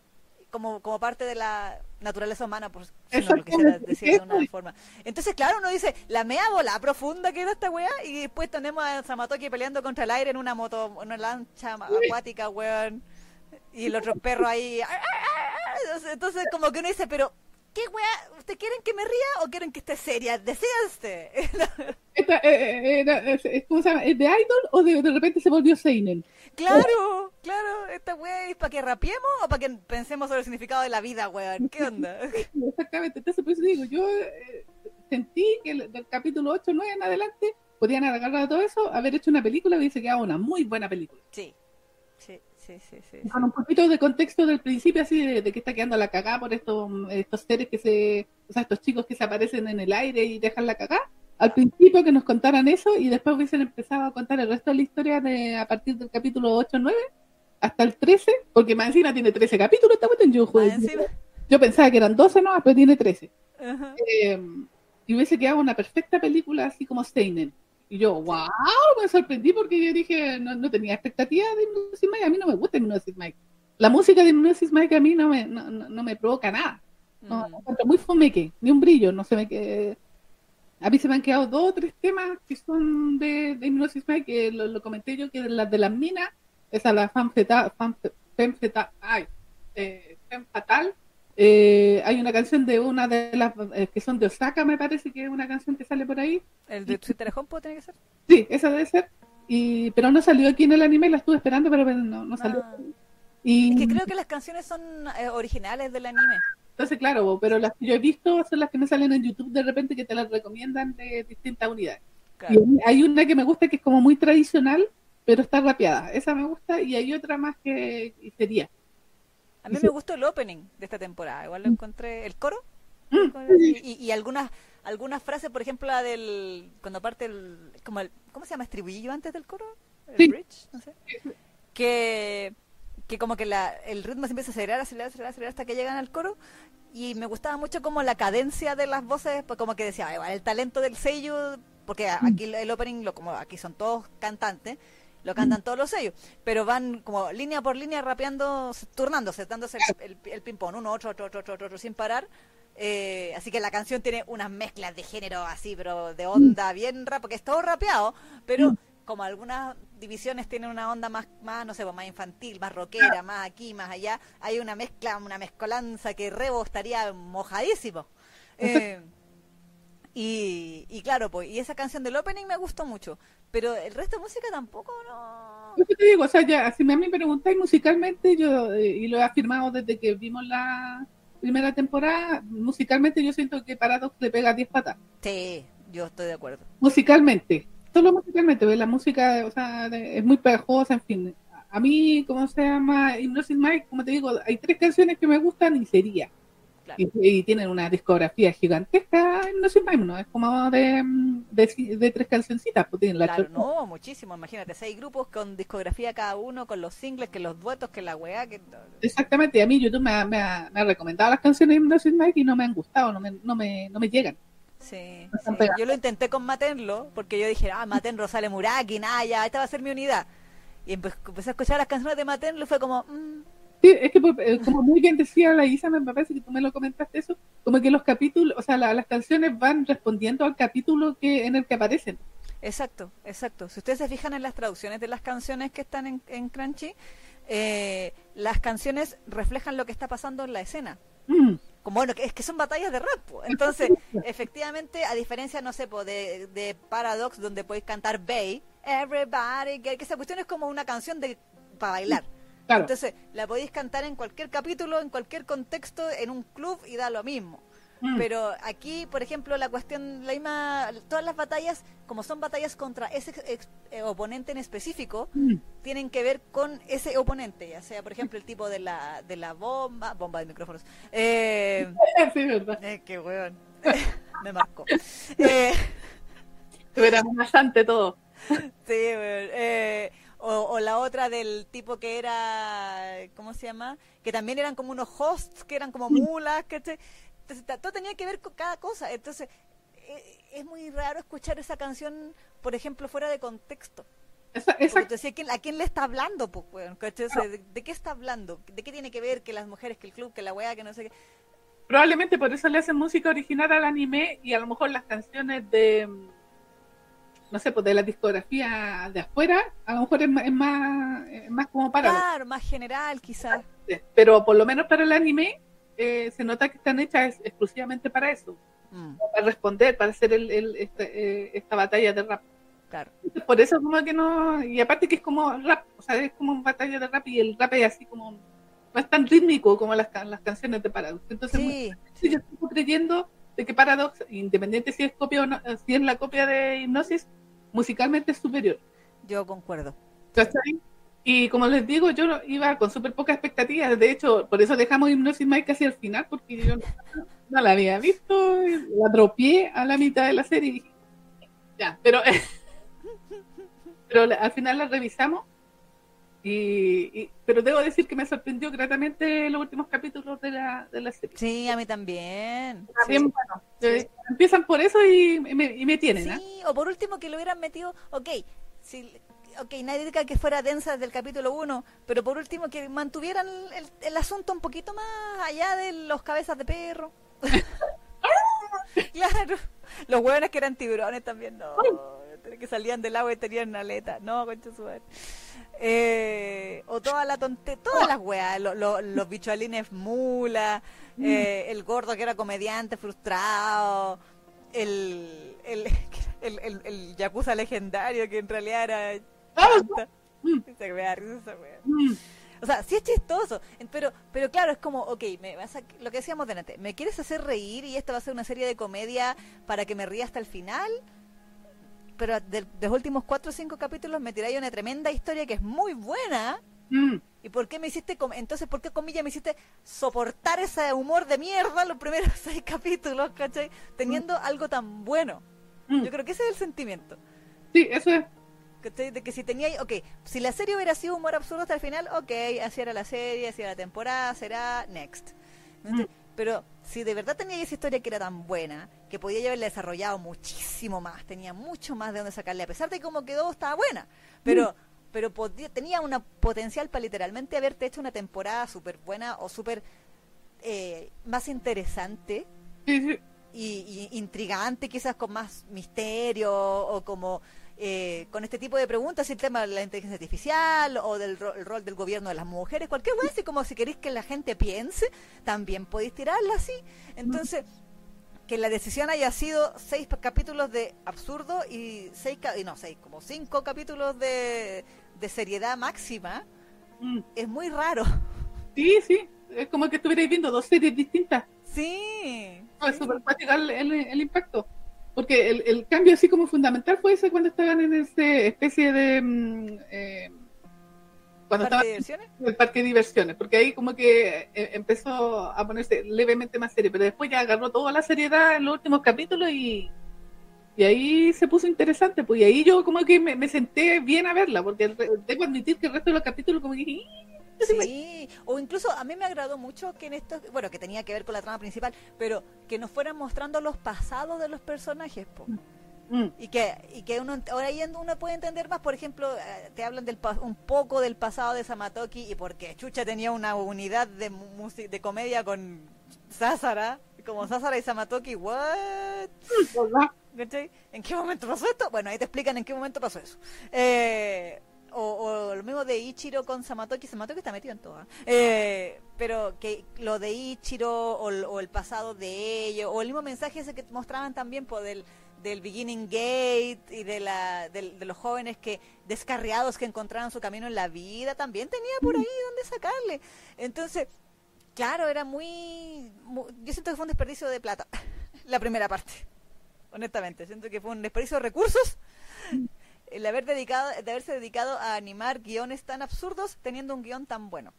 S1: como, como parte de la naturaleza humana, por si no lo quisiera decir de una forma. Entonces, claro, uno dice, la mea bola profunda que era esta weá, y después tenemos a Samatoki peleando contra el aire en una moto, en una lancha acuática, weón, y el otro perro ahí. Entonces, entonces, como que uno dice, pero, ¿qué weá? ¿Ustedes quieren que me ría o quieren que esté seria? Decíanse.
S2: Eh, eh, ¿Cómo se llama? ¿Es de Idol o de, de repente se volvió Seinen?
S1: claro, claro, esta weá es para que rapiemos o para que pensemos sobre el significado de la vida, weón. ¿Qué onda?
S2: Exactamente, entonces por eso digo, yo eh, sentí que del capítulo 8, 9 en adelante podían agarrar todo eso, haber hecho una película y hubiese quedado una muy buena película.
S1: Sí, sí, sí, sí.
S2: Con un poquito de contexto del principio, así de, que está quedando la cagada por estos, estos seres que se, o sea, estos chicos que se aparecen en el aire y dejan la cagada. Al principio que nos contaran eso y después hubiesen empezado a contar el resto de la historia de, a partir del capítulo 8 9 hasta el 13, porque más encima tiene 13 capítulos, está en yo, yo pensaba que eran 12, no, pero tiene 13. Eh, y hubiese quedado una perfecta película así como Seinen. Y yo, wow, me sorprendí porque yo dije, no, no tenía expectativas de Hypnosis Mike, a mí no me gusta Hypnosis Mike. La música de Hypnosis Mike a mí no me, no, no me provoca nada. No, mm. muy fomeque, ni un brillo, no se me que A mí se me han quedado dos o tres temas que son de, de Hypnosis Mike, que lo, comenté yo, que las de las minas, esa la fan fan, ay, eh, fatal, eh, hay una canción de una de las eh, que son de Osaka, me parece que es una canción que sale por ahí.
S1: ¿El de Twitter Home puede tener que ser?
S2: Sí, esa debe ser. Y, pero no salió aquí en el anime, la estuve esperando, pero no, no salió.
S1: Ah. Y... Es que creo que las canciones son eh, originales del anime.
S2: Entonces, claro, pero las que yo he visto son las que me salen en YouTube de repente que te las recomiendan de distintas unidades. Y hay una que me gusta que es como muy tradicional, pero está rapeada. Esa me gusta y hay otra más que sería
S1: a mí me gustó el opening de esta temporada. Igual lo mm. encontré. ¿El coro?
S2: Mm.
S1: Y, algunas algunas frases, por ejemplo, la del. Cuando parte el. Como el ¿Cómo se llama? ¿Estribillo antes del coro? ¿El bridge? No sé. Que, que como que la, el ritmo se empieza a acelerar, acelerar, acelerar, acelerar hasta que llegan al coro. Y me gustaba mucho como la cadencia de las voces, pues como que decía, igual el talento del sello, porque mm. aquí el opening, lo, como aquí son todos cantantes lo cantan todos los sellos, pero van como línea por línea rapeando, turnándose, dándose el, el, ping-pong, uno, otro, otro, otro, otro, otro, sin parar. Eh, así que la canción tiene unas mezclas de género así, pero de onda bien rap, porque es todo rapeado, pero como algunas divisiones tienen una onda más, más no sé, pues, más infantil, más rockera, más aquí, más allá, hay una mezcla, una mezcolanza que Rebo estaría mojadísimo. Eh, y, y claro, pues, y esa canción del opening me gustó mucho. Pero el resto de música tampoco, no.
S2: Yo te digo, o sea, ya, si me preguntáis musicalmente, yo, eh, y lo he afirmado desde que vimos la primera temporada, musicalmente yo siento que Paradox le pega 10 patas.
S1: Sí, yo estoy de acuerdo.
S2: Musicalmente, solo musicalmente, la música, o sea, es muy pegajosa, en fin. A mí, ¿cómo se llama? Hypnosis Mike, como te digo, hay tres canciones que me gustan y sería y, tienen una discografía gigantesca, no sé, no es como de, de, tres cancioncitas. Pues tienen la
S1: claro, no, muchísimo, imagínate, seis grupos con discografía cada uno, con los singles, que los duetos, que la weá. Que...
S2: Exactamente, a mí YouTube me ha, me, ha, recomendado las canciones de Mike y no me han gustado, no me, no me, no me llegan.
S1: Sí, yo lo intenté con Matenlo, porque yo dije, ah, Matenro sale Muraki, nada, ya, esta va a ser mi unidad. Y empecé a escuchar las canciones de Matenlo y fue como, mmm,
S2: Sí, es que pues, eh, como muy bien decía la Isa, me parece que tú me lo comentaste eso, como que los capítulos, o sea, las canciones van respondiendo al capítulo que en el que aparecen.
S1: Exacto, exacto. Si ustedes se fijan en las traducciones de las canciones que están en, en Crunchy, eh, las canciones reflejan lo que está pasando en la escena. Mm. Como bueno, es que son batallas de rap. Entonces, efectivamente, a diferencia, no sé, de, de Paradox, donde podéis cantar Bay, Everybody, que esa cuestión es como una canción de para bailar. Entonces, la podéis cantar en cualquier capítulo, en cualquier contexto, en un club y da lo mismo. Mm. Pero aquí, por ejemplo, la cuestión, la misma, todas las batallas, como son batallas contra ese eh, oponente en específico, mm. tienen que ver con ese oponente, ya sea, por ejemplo, el tipo de la, de la bomba, bomba de micrófonos. Eh,
S2: sí, verdad.
S1: Eh, qué weón. Me marcó. eh,
S2: Era bastante todo.
S1: Sí, weón. Eh, o, la otra del tipo que era, ¿cómo se llama? Que también eran como unos hosts, que eran como mulas, que entonces todo tenía que ver con cada cosa. Entonces e, es muy raro escuchar esa canción, por ejemplo, fuera de contexto. Entonces, ¿a quién, le está hablando? Pues, ¿de, qué está hablando? ¿De qué tiene que ver que las mujeres, que el club, que la weá, que no sé qué?
S2: Probablemente por eso le hacen música original al anime y a lo mejor las canciones de no sé, pues de la discografía de afuera, a lo mejor es más, es más, como para...
S1: Claro, más general quizás.
S2: Pero por lo menos para el anime eh, se nota que están hechas exclusivamente para eso, mm. para responder, para hacer el, el esta, eh, esta batalla de rap.
S1: Claro.
S2: por eso como que no, y aparte que es como rap, o sea, es como una batalla de rap y el rap es así como, no es tan rítmico como las, las canciones de Paradox. Entonces, sí. yo estoy creyendo de que Paradox, independiente si es copia o no, si es la copia de Hipnosis, musicalmente es superior.
S1: Yo concuerdo.
S2: ¿Cachai? Y como les digo, yo iba con súper pocas expectativas. De hecho, por eso dejamos Hipnosis Mike casi al final, porque yo no, la había visto. La dropié a la mitad de la serie y dije, ya, pero, pero al final la revisamos y, pero debo decir que me sorprendió gratamente los últimos capítulos de la, de la serie.
S1: Sí, a mí también.
S2: También, bueno, eh, empiezan por eso y me, y me tienen.
S1: Sí, o por último que lo hubieran metido, ok, si, ok, nadie diga que fuera densa desde el capítulo 1, pero por último que mantuvieran el, el, asunto un poquito más allá de los cabezas de perro. claro, los hueones que eran tiburones también, no, que salían del agua y tenían una aleta, no, concha su eh, o toda la tonte, todas las weas, los bichualines mula, mm. eh, el gordo que era comediante frustrado, el, el, el, el, yakuza legendario que en realidad era chanta. Mm. Mm. O sea, sí es chistoso, pero pero claro, es como, ok, me vas a, lo que decíamos delante, ¿me quieres hacer reír y esta va a ser una serie de comedia para que me ría hasta el final? Pero de, los últimos cuatro o cinco capítulos me tiráis una tremenda historia que es muy buena. Mm. ¿Y por qué me hiciste, entonces, por qué comillas me hiciste soportar ese humor de mierda los primeros seis capítulos, ¿cachai? Teniendo mm. algo tan bueno. Mm. Yo creo que ese es el sentimiento.
S2: Sí, eso es.
S1: ¿Cachai? De que si tenía, ok, si la serie hubiera sido humor absurdo hasta el final, ok, así era la serie, así era la temporada, será next. Pero si de verdad tenía esa historia que era tan buena, que podía haberla desarrollado muchísimo más, tenía mucho más de dónde sacarle, a pesar de cómo quedó, estaba buena. Pero, mm. pero tenía una potencial para literalmente haberte hecho una temporada súper buena o súper eh, más interesante. Y, y, intrigante, quizás con más misterio o como eh, con este tipo de preguntas, el tema de la inteligencia artificial o del rol del gobierno de las mujeres, cualquier cosa, así como si queréis que la gente piense, también podéis tirarla así. Entonces, que la decisión haya sido seis capítulos de absurdo y seis, y no, seis, como cinco capítulos de, de seriedad máxima, mm. es muy raro.
S2: Sí, sí, es como que estuvierais viendo dos series distintas.
S1: Sí.
S2: Es súper el, el impacto porque el, el, cambio así como fundamental fue ese cuando estaban en ese especie de mm, eh,
S1: cuando ¿Parque de diversiones?
S2: en el parque de diversiones porque ahí como que eh, empezó a ponerse levemente más serio pero después ya agarró toda la seriedad en los últimos capítulos y y ahí se puso interesante pues y ahí yo como que me, me senté bien a verla porque debo admitir que el resto de los capítulos como que
S1: Sí, o incluso a mí me agradó mucho que en esto, bueno, que tenía que ver con la trama principal, pero que nos fueran mostrando los pasados de los personajes, mm. Y que, y que uno, ahora uno puede entender más, por ejemplo, eh, te hablan del un poco del pasado de Samatoki y porque Chucha tenía una unidad de, de comedia con Sásara, como Sásara y Samatoki, ¿what? ¿En qué momento pasó esto? Bueno, ahí te explican en qué momento pasó eso. Eh, o, lo mismo de Ichiro con Samatoki, Samatoki está metido en todo, ¿ah? eh, pero que lo de Ichiro o, el pasado de ellos, o el mismo mensaje ese que mostraban también por del, del Beginning Gate y de, la, de, los jóvenes que descarriados que encontraron su camino en la vida, también tenía por ahí donde sacarle. Entonces, claro, era muy, yo siento que fue un desperdicio de plata, la primera parte, honestamente, siento que fue un desperdicio de recursos el haber dedicado, de haberse dedicado a animar guiones tan absurdos teniendo un guion tan bueno.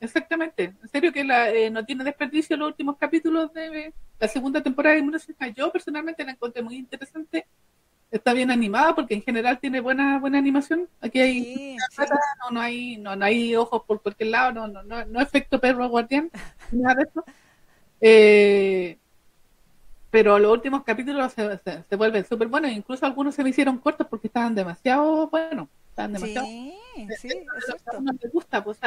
S2: Exactamente, en serio que la, eh, no tiene desperdicio los últimos capítulos de la segunda temporada de Música. Yo personalmente la encontré muy interesante. Está bien animada porque en general tiene buena buena animación. Aquí hay No, no hay no, no hay ojos por cualquier lado, no no no, no efecto perro guardián, nada de eso. Eh, pero los últimos capítulos se, se, vuelven súper buenos, incluso algunos se me hicieron cortos porque estaban demasiado buenos, estaban demasiado...
S1: Sí, sí.
S2: A les gusta, pues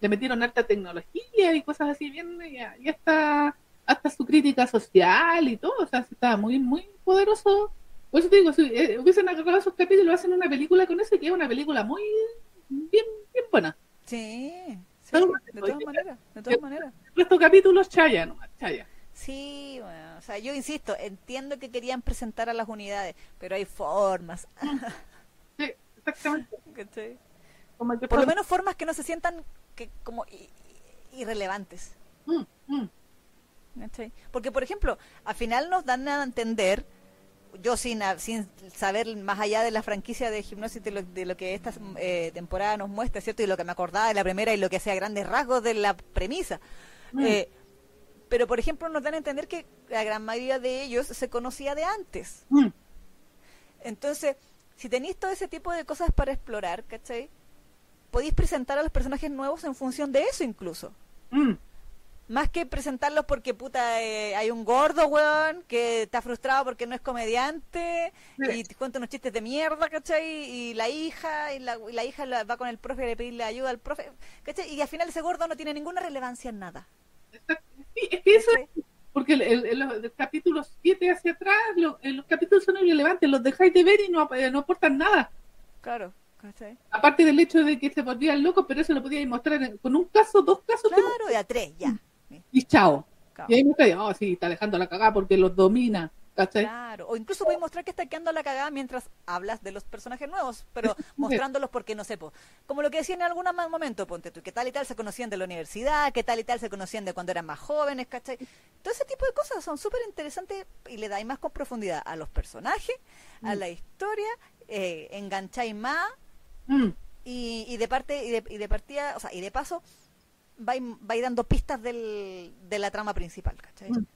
S2: le metieron harta tecnología y cosas así bien, y, hasta, hasta su crítica social y todo, o sea, estaba muy, muy poderoso. Por eso te digo, si eh, hubiesen agarrado esos capítulos, hacen una película con eso y queda una película muy, bien, bien buena.
S1: Sí, sí de todas maneras, de todas maneras.
S2: Estos capítulos, chaya, no, chaya.
S1: Sí, bueno, o sea, yo insisto, entiendo que querían presentar a las unidades, pero hay formas.
S2: Sí, exactamente.
S1: Por lo menos formas que no se sientan que como irrelevantes. Mm, mm. ¿cachai? Porque, por ejemplo, al final nos dan a entender, yo sin, sin saber más allá de la franquicia de hipnosis de lo, de lo que esta eh, temporada nos muestra, ¿cierto? Y lo que me acordaba de la primera y lo que sea grandes rasgos de la premisa.
S2: Mm.
S1: Eh, pero, por ejemplo, nos dan a entender que la gran mayoría de ellos se conocía de antes.
S2: Mm,
S1: Entonces, si tenéis todo ese tipo de cosas para explorar, ¿cachai? Podéis presentar a los personajes nuevos en función de eso incluso.
S2: mm,
S1: Más que presentarlos porque, puta, eh, hay un gordo, weón, que está frustrado porque no es comediante
S2: Sí.
S1: y te cuenta unos chistes de mierda, ¿cachai? Y la hija, y la, y la hija va con el profe a le pedirle ayuda al profe, ¿cachai? Y al final ese gordo no tiene ninguna relevancia en nada.
S2: exacto. Sí, es que eso
S1: ¿cachai?
S2: Porque el, el- el- los capítulos 7 hacia atrás, lo- eh, los capítulos son irrelevantes, los dejáis de ver y no, eh, no aportan nada.
S1: Claro, ¿cachai?
S2: Aparte del hecho de que se volvían locos, pero eso lo podíais mostrar en- con un caso, dos casos,
S1: Claro, de a tres, ya.
S2: y chao.
S1: Claro.
S2: Y ahí mostráis, oh, sí, está dejando la cagada porque los domina, ¿cachai?
S1: Claro, o incluso puedes mostrar que está quedando la cagada mientras hablas de los personajes nuevos, pero mostrándolos porque no sé, po, como lo que decían en algún momento, ponte tú, que tal y tal se conocían de la universidad, que tal y tal se conocían de cuando eran más jóvenes, ¿cachai? Todo ese tipo de cosas son súper interesantes y le dais más con profundidad a los personajes, a
S2: Mm.
S1: la historia, eh, engancháis más
S2: Mm,
S1: y, y de parte y de, y de partida, o sea, y de paso vais, vais dando pistas del, de la trama principal, ¿cachai?
S2: Mm.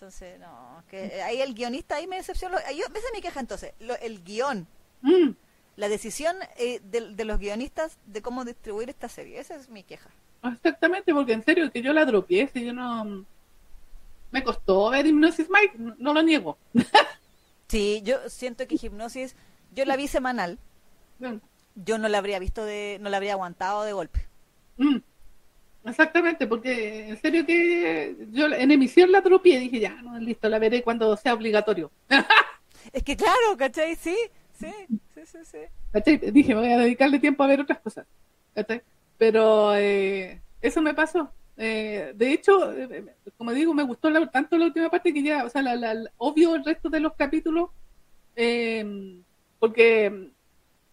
S1: Entonces, no, que ahí el guionista ahí me decepcionó. Yo, esa es mi queja entonces, lo- el guion,
S2: mm.
S1: la decisión eh, de, de los guionistas de cómo distribuir esta serie, esa es mi queja.
S2: Exactamente, porque en serio que yo la dropié, si yo no... Me costó ver Hipnosis Mike, no, no lo niego.
S1: Sí, yo siento que Hipnosis, yo la vi semanal,
S2: Mm,
S1: yo no la habría visto de, no la habría aguantado de golpe.
S2: mm. Exactamente, porque en serio que yo en emisión la dropié, dije ya, no, listo, la veré cuando sea obligatorio.
S1: Es que claro, ¿cachai? Sí, sí, sí, sí, sí.
S2: ¿Cachai? Dije, voy a dedicarle tiempo a ver otras cosas. ¿Cachai? Pero eh, eso me pasó. Eh, de hecho, eh, como digo, me gustó la- tanto la última parte que ya, o sea, la, la- la- obvio el resto de los capítulos, eh, porque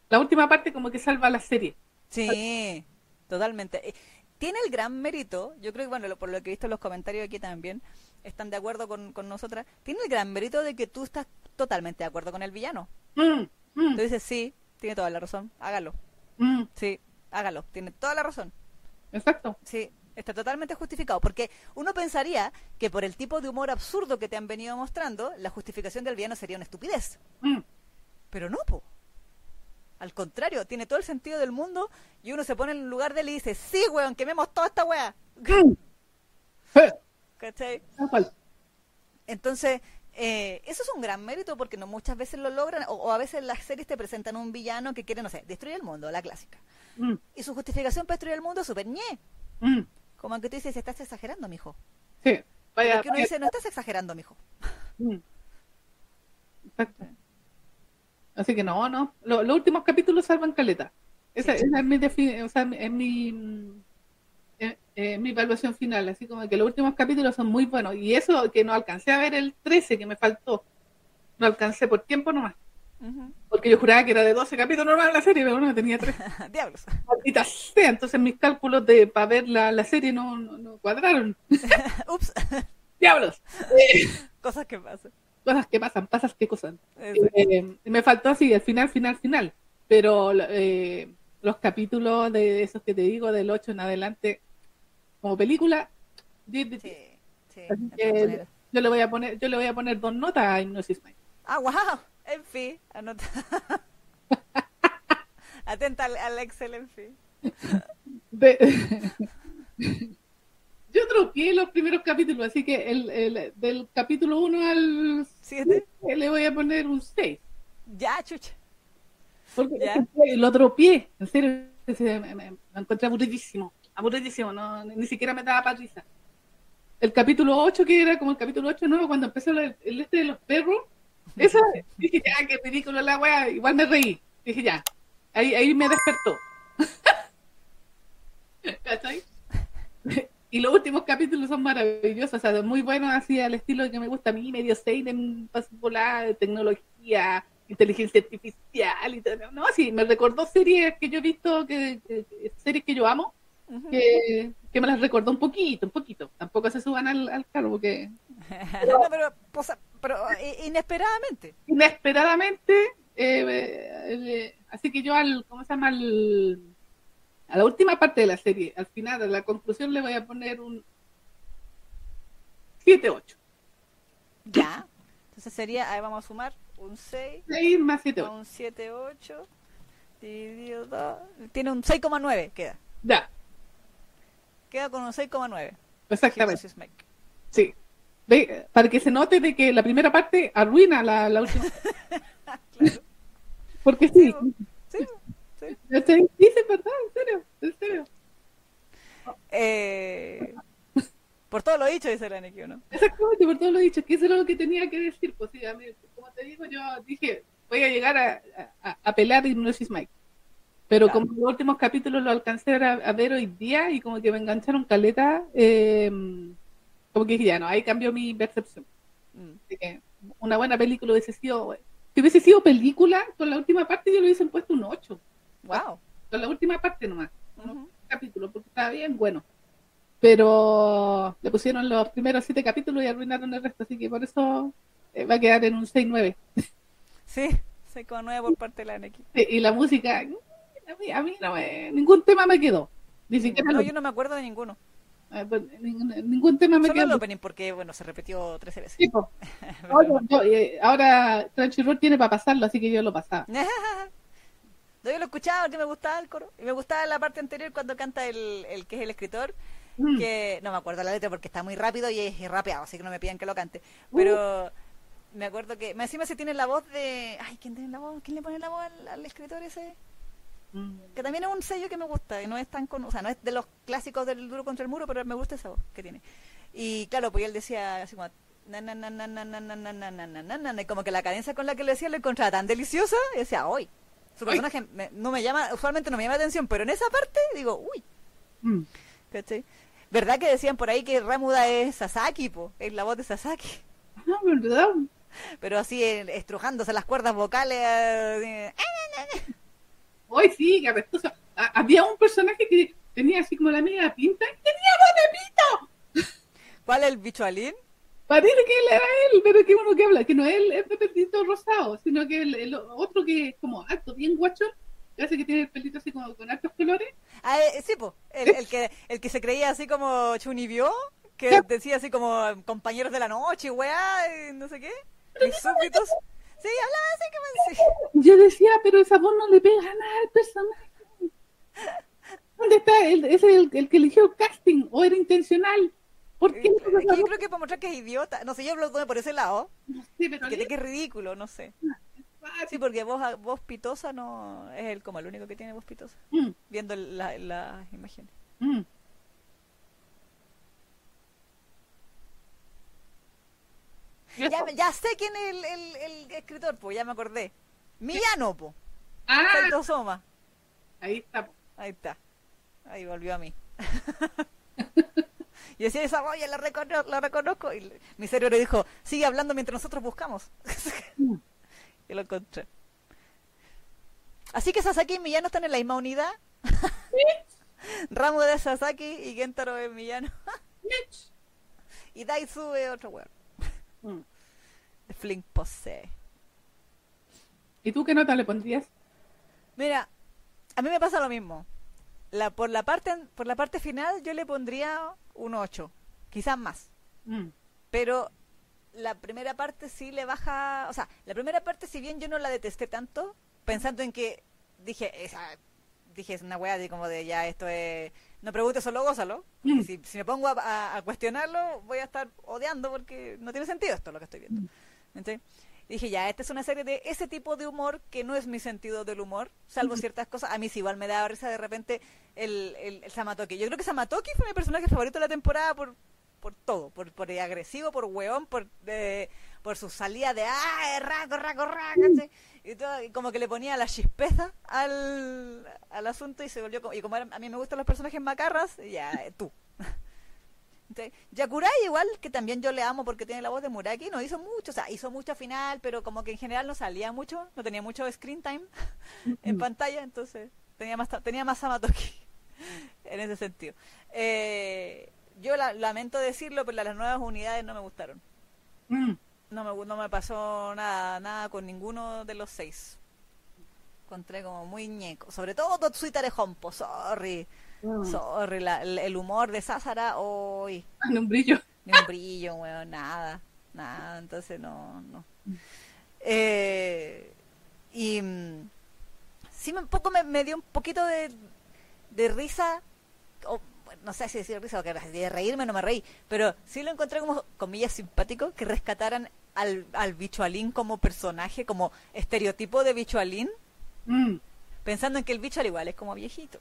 S2: la última parte como que salva la serie.
S1: Sí, totalmente. Tiene el gran mérito, yo creo que, bueno, lo- por lo que he visto en los comentarios aquí también, están de acuerdo con, con nosotras, tiene el gran mérito de que tú estás totalmente de acuerdo con el villano.
S2: Mm, mm,
S1: Tú dices, sí, tiene toda la razón, hágalo.
S2: mm,
S1: Sí, hágalo, tiene toda la razón.
S2: exacto.
S1: Sí, está totalmente justificado. Porque uno pensaría que por el tipo de humor absurdo que te han venido mostrando, la justificación del villano sería una estupidez. Pero no, po. Al contrario, tiene todo el sentido del mundo y uno se pone en el lugar de él y dice, sí, weón, quememos toda esta weá. Entonces, eh, eso es un gran mérito porque no muchas veces lo logran, o, o a veces las series te presentan un villano que quiere, no sé, destruir el mundo, la clásica.
S2: Mm,
S1: Y su justificación para destruir el mundo es súper ñe.
S2: mm.
S1: Como que tú dices, estás exagerando, mijo.
S2: Sí, vaya,
S1: que uno
S2: vaya-
S1: dice, no estás exagerando, mijo.
S2: Mm. Exacto. Así que no, no. Lo- los últimos capítulos salvan caleta. Esa,
S1: Sí.
S2: esa es mi, o sea, es mi, mm, eh, eh, mi evaluación final. Así como que los últimos capítulos son muy buenos. Y eso que no alcancé a ver el 13, que me faltó. No alcancé por tiempo nomás. Porque yo juraba que era de 12 capítulos normal la serie, pero no, tenía 3.
S1: Diablos.
S2: Maldita sea. Entonces mis cálculos de para ver la, la serie no, no, no cuadraron.
S1: Ups,
S2: ¡Diablos! Eh,
S1: cosas que pasan.
S2: Cosas que pasan, pasas que cosas. Eh, me faltó así, el final, final, final. Pero eh, los capítulos de esos que te digo, del 8 en adelante, como película, 10 de 10.
S1: Sí,
S2: que yo le voy a poner, yo le voy a poner dos notas a Hypnosis Mind.
S1: Ah, wow. En fin, anota. Atenta al, al Excel, en fin.
S2: De- yo tropié los primeros capítulos, así que el, el- del capítulo 1 al
S1: ¿Siete?
S2: 7 le voy a poner un 6.
S1: Ya, chucha.
S2: Porque
S1: Ya.
S2: lo tropié, en serio, se- me, me- me encontré aburridísimo, aburridísimo, no, ni siquiera me daba para risa. El capítulo 8, que era como el capítulo 8 nuevo, cuando empezó el, el este de los perros, eso, dije, ya, qué ridículo la wea, igual me reí, dije, ya, ahí, ahí me despertó. ¿Cachai? Y los últimos capítulos son maravillosos, o sea, muy buenos, así al estilo que me gusta a mí, medio Seinen, volar, tecnología, inteligencia artificial y todo. No, sí, me recordó series que yo he visto, que, que- series que yo amo, que, que, me las recordó un poquito, un poquito. Tampoco se suban al, al carro porque...
S1: no, pero, pero, inesperadamente.
S2: Inesperadamente, eh, así que yo al, ¿cómo se llama? Al, a la última parte de la serie, al final, a la conclusión le voy a poner un 7-8.
S1: Ya. Entonces sería, ahí vamos a sumar un 6.
S2: 6 más 7, 8.
S1: Un 7, 8. Dividido 2. Tiene un 6,9, queda.
S2: Ya.
S1: Queda con un 6,9.
S2: Exactamente. Sí. Ve, para que se note de que la primera parte arruina la, la última. claro. Porque sí. Sí, sí. Sí. Dice verdad, en serio, en serio.
S1: Eh, por todo lo dicho, dice la NQ, ¿no?
S2: Exactamente, por todo lo dicho, que eso era lo que tenía que decir. Pues sí, a mí, como te digo, yo dije, voy a llegar a, a, a pelear Hypnosis Mike. Pero como los últimos capítulos lo alcancé a, ver hoy día y como que me engancharon caleta, eh, como que dije, ya no, ahí cambió mi percepción. Mm. que una buena película hubiese sido, si hubiese sido película, con la última parte yo le hubiesen puesto un 8.
S1: Wow.
S2: Con la última parte nomás, un capítulo, porque estaba bien bueno pero le pusieron los primeros siete capítulos y arruinaron el resto, así que por eso eh, va a quedar en un 6-9.
S1: Sí, 6,9 por parte de la NX.
S2: y la música, a mí, no me, ningún tema me quedó. Ni siquiera
S1: no, yo no me acuerdo de ninguno.
S2: Ah, pues, ningún, tema me
S1: Solo
S2: quedó.
S1: el opening porque, bueno, se repitió 13 veces.
S2: Sí, eh, ahora Crunchyroll tiene para pasarlo, así que yo lo pasaba.
S1: yo lo escuchaba que me gustaba el coro. Y me gustaba la parte anterior cuando canta el, el que es el escritor Mm. que no me acuerdo la letra porque está muy rápido y es rapeado, así que no me pidan que lo cante. Pero me acuerdo que encima se tiene la voz de, ay, ¿quién tiene la voz? ¿Quién le pone la voz al, escritor ese? Mm. Que también es un sello que me gusta, y no es tan con, o sea, no es de los clásicos del duro contra el muro, pero me gusta esa voz que tiene. Y claro, pues él decía así como y como que la cadencia con la que lo decía lo encontraba tan deliciosa, y decía, hoy su personaje no me llama, usualmente no me llama atención, pero en esa parte digo, uy. Mm. ¿Cachai? ¿Verdad que decían por ahí que Ramuda es Sasaki, po? Es la voz de Sasaki.
S2: Ah, ¿verdad?
S1: Pero así eh, estrujándose las cuerdas vocales. Eh,
S2: Hoy sí, que apestoso. Había un personaje que tenía así como la media pinta y tenía voz de pito.
S1: ¿Cuál es el bicho alín?
S2: Parece que él era él, pero que uno que habla, que no es el, el rosado, sino que el, otro que es como alto, bien guacho, ese que tiene el pelito así como con altos colores.
S1: Ah, eh, sí, pues, el, que, el que se creía así como Chunibyo, que decía así como compañeros de la noche, weá, no sé qué. Y súbditos. Sí, hablaba así que
S2: decía. Yo decía, pero esa voz no le pega nada al personaje. ¿Dónde está? El, ¿Es el, el que eligió el casting o era intencional? ¿Por qué?
S1: Yo creo que para mostrar que es idiota. No sé, yo lo por ese lado. No sé, pero que, que es ridículo, no sé. Ah, Sí, porque voz, voz pitosa no es el, como el único que tiene voz pitosa. Mm. Viendo las la imágenes. Mm. Ya, ya, sé quién es el, el, el, escritor, pues ya me acordé. Millano, po.
S2: Ah.
S1: Soma.
S2: Ahí está.
S1: Ahí está. Ahí volvió a mí. y decía, esa voz ya la, reconozco, la reconozco. Y mi cerebro dijo, sigue hablando mientras nosotros buscamos. Que lo encontré. Así que Sasaki y Millano están en la misma unidad. Ramo de Sasaki y Gentaro es Millano. y Daisu es otro weón. Mm. Flink Pose.
S2: ¿Y tú qué nota le pondrías?
S1: Mira, a mí me pasa lo mismo. La, por, la parte, por la parte final yo le pondría un 8, quizás más. Mm. Pero la primera parte sí le baja, o sea, la primera parte si bien yo no la detesté tanto, pensando en que dije, esa, dije, es una weá de como de ya esto es, no preguntes solo gózalo, mm. si, si, me pongo a, cuestionarlo voy a estar odiando porque no tiene sentido esto lo que estoy viendo. Mm. Dije, ya, esta es una serie de ese tipo de humor que no es mi sentido del humor, salvo mm. ciertas cosas. A mí sí igual me da risa de repente el, el, el Samatoki. Yo creo que Samatoki fue mi personaje favorito de la temporada por por todo, por, por agresivo, por hueón, por, de, por su salida de ¡ah! ¡raco, raco, raco! Y, todo, y como que le ponía la chispeza al, al asunto y se volvió como, y como a mí me gustan los personajes macarras, ya, eh, tú. Yakurai igual, que también yo le amo porque tiene la voz de Muraki, no hizo mucho, o sea, hizo mucho al final, pero como que en general no salía mucho, no tenía mucho screen time en pantalla, entonces tenía más tenía más Samatoki. en ese sentido. Eh, yo la- lamento decirlo, pero las nuevas unidades no me gustaron.
S2: Mm.
S1: No me, no me pasó nada, nada con ninguno de los seis. Encontré como muy ñeco. Sobre todo Totsuita de Hompo, sorry.
S2: Mm.
S1: Sorry, la- el, humor de Sásara, hoy
S2: En un brillo.
S1: ni un brillo, weón, nada, nada, entonces no, no. Eh, y mm, sí, un poco me, me dio un poquito de, de risa, o no sé si decir risa o que de reírme no me reí, pero sí lo encontré como, comillas, simpático, que rescataran al, al bichualín como personaje, como estereotipo de bichualín,
S2: Mm.
S1: pensando en que el bicho al igual es como viejito,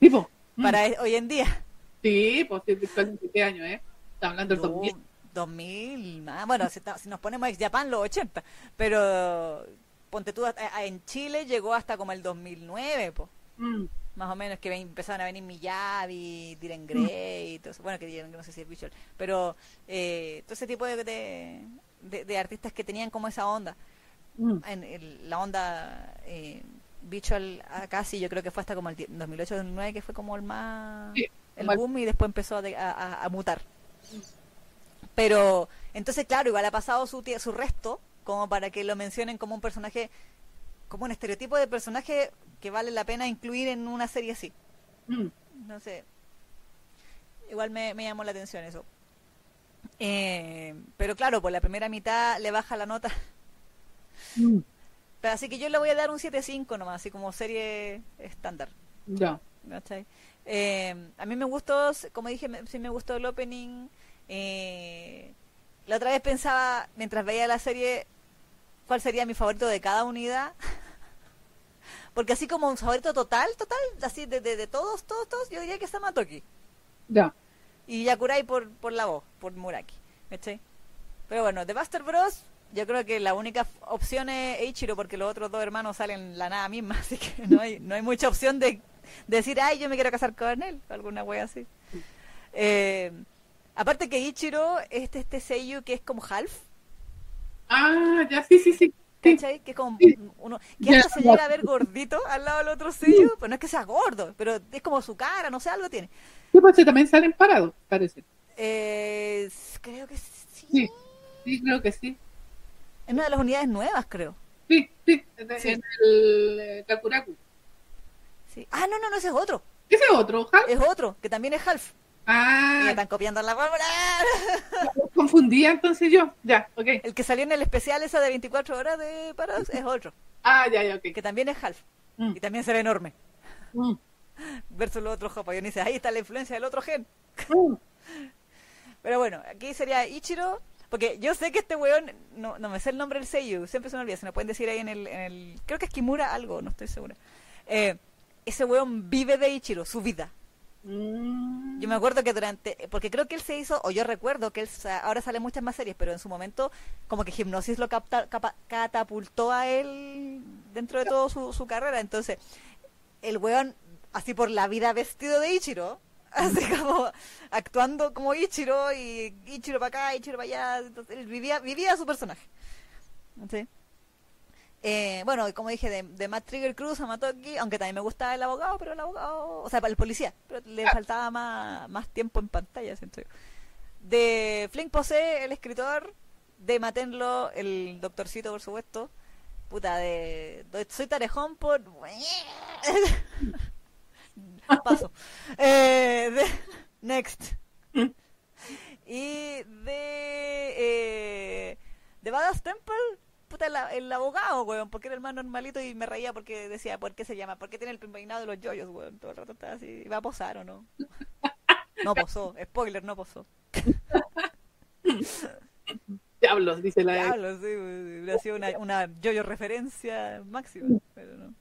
S2: Tipo. mm.
S1: para e- hoy en día.
S2: Sí, pues sí, ¿de qué año, eh? Está hablando del
S1: No,
S2: 2000.
S1: 2000, más. bueno, si, ta- si nos ponemos ex Japan, los 80, pero ponte tú, en Chile llegó hasta como el 2009, po,
S2: Mm.
S1: más o menos, que ven- empezaron a venir Miyavi, Diren Grey, y todo eso. bueno, que Diren Grey no sé si es visual, pero eh, todo ese tipo de, de, de- de artistas que tenían como esa onda,
S2: Mm.
S1: en el- la onda eh, visual acá sí, yo creo que fue hasta como el 2008-2009, que fue como el más...
S2: Sí,
S1: el boom y después empezó a, mutar. Pero, entonces, claro, igual ha pasado su, su resto como para que lo mencionen como un personaje, como un estereotipo de personaje que vale la pena incluir en una serie así.
S2: Mm.
S1: No sé. Igual me, me llamó la atención eso. Eh, pero claro, por la primera mitad le baja la nota.
S2: Mm.
S1: Pero así que yo le voy a dar un 7.5 nomás, así como serie estándar.
S2: Ya.
S1: ¿cachai? Eh, a mí me gustó, como dije, me- sí me gustó el opening. Eh, la otra vez pensaba, mientras veía la serie, cuál sería mi favorito de cada unidad. Porque así como un favorito total, total, así de, de, de todos, todos, todos, yo diría que es Samatoki.
S2: Ya.
S1: Y Yakurai por, por la voz, por Muraki. ¿cachai? Pero bueno, de Buster Bros. Yo creo que la única opción es Eiichiro porque los otros dos hermanos salen la nada misma, así que no hay, no hay mucha opción de, de decir, ay, yo me quiero casar con él, o alguna wea así. Eh, aparte que Ichiro, este, este Seiyu que es como half,
S2: Ah, ya, sí, sí, sí.
S1: ¿cachai? Que es como uno, que hasta se llega a ver gordito al lado del otro Seiyu, pero no es que sea gordo, pero es como su cara, no sé, algo tiene.
S2: Sí, pues también salen parados, parece.
S1: Eh, creo que sí.
S2: Sí. Sí, creo que sí.
S1: Es una de las unidades nuevas, creo.
S2: Sí, sí, en
S1: Sí.
S2: el eh, Kakuraku.
S1: Sí. Ah, no, no, no, ese es otro.
S2: Ese otro, ¿ja?
S1: Es otro, que también es half. Y me
S2: Ah,
S1: están copiando la fórmula.
S2: los confundía entonces yo. Ya, ok.
S1: El que salió en el especial esa de 24 horas de Paradox es otro,
S2: Ah, ya, ya, ok.
S1: que también es half.
S2: Mm.
S1: Y también se ve enorme.
S2: Mm,
S1: Versus los otros japoneses. Ahí está la influencia del otro gen.
S2: mm.
S1: Pero bueno, aquí sería Ichiro. Porque yo sé que este weón, no, no me sé el nombre del Seiyu, siempre se me olvida, se me pueden decir ahí en el, en el creo que es Kimura algo, no estoy segura. Eh, ese weón vive de Ichiro, su vida.
S2: Mm.
S1: Yo me acuerdo que durante, porque creo que él se hizo, o yo recuerdo que él, ahora sale muchas más series, pero en su momento como que Hipnosis lo capta- capa- catapultó a él dentro de toda su, su carrera. Entonces, el weón, así por la vida vestido de Ichiro, así como actuando como Ichiro y Ichiro para acá, Ichiro para allá. Entonces, él vivía, vivía su personaje. ¿Sí? Eh, bueno, como dije, de, de Matt Trigger Cruz a Matoki, aunque también me gustaba el abogado, pero el abogado, o sea, el policía, pero le faltaba más, más tiempo en pantalla, siento yo. De Flink Pose, el escritor, de Matenlo, el doctorcito, por supuesto, puta, de, de Soy Tarejón por... Paso. Eh, de, next. y de... Eh, de Badass Temple, puta, el, el abogado, weón, porque era el más normalito y me reía porque decía, ¿por qué se llama? ¿Por qué tiene el peinado de los yoyos, weón? Todo el rato estaba así, ¿va a posar o no? No posó, spoiler, no posó.
S2: Diablos, dice la
S1: Diablo, sí, hubiera sido una, una yoyo referencia máxima, pero no.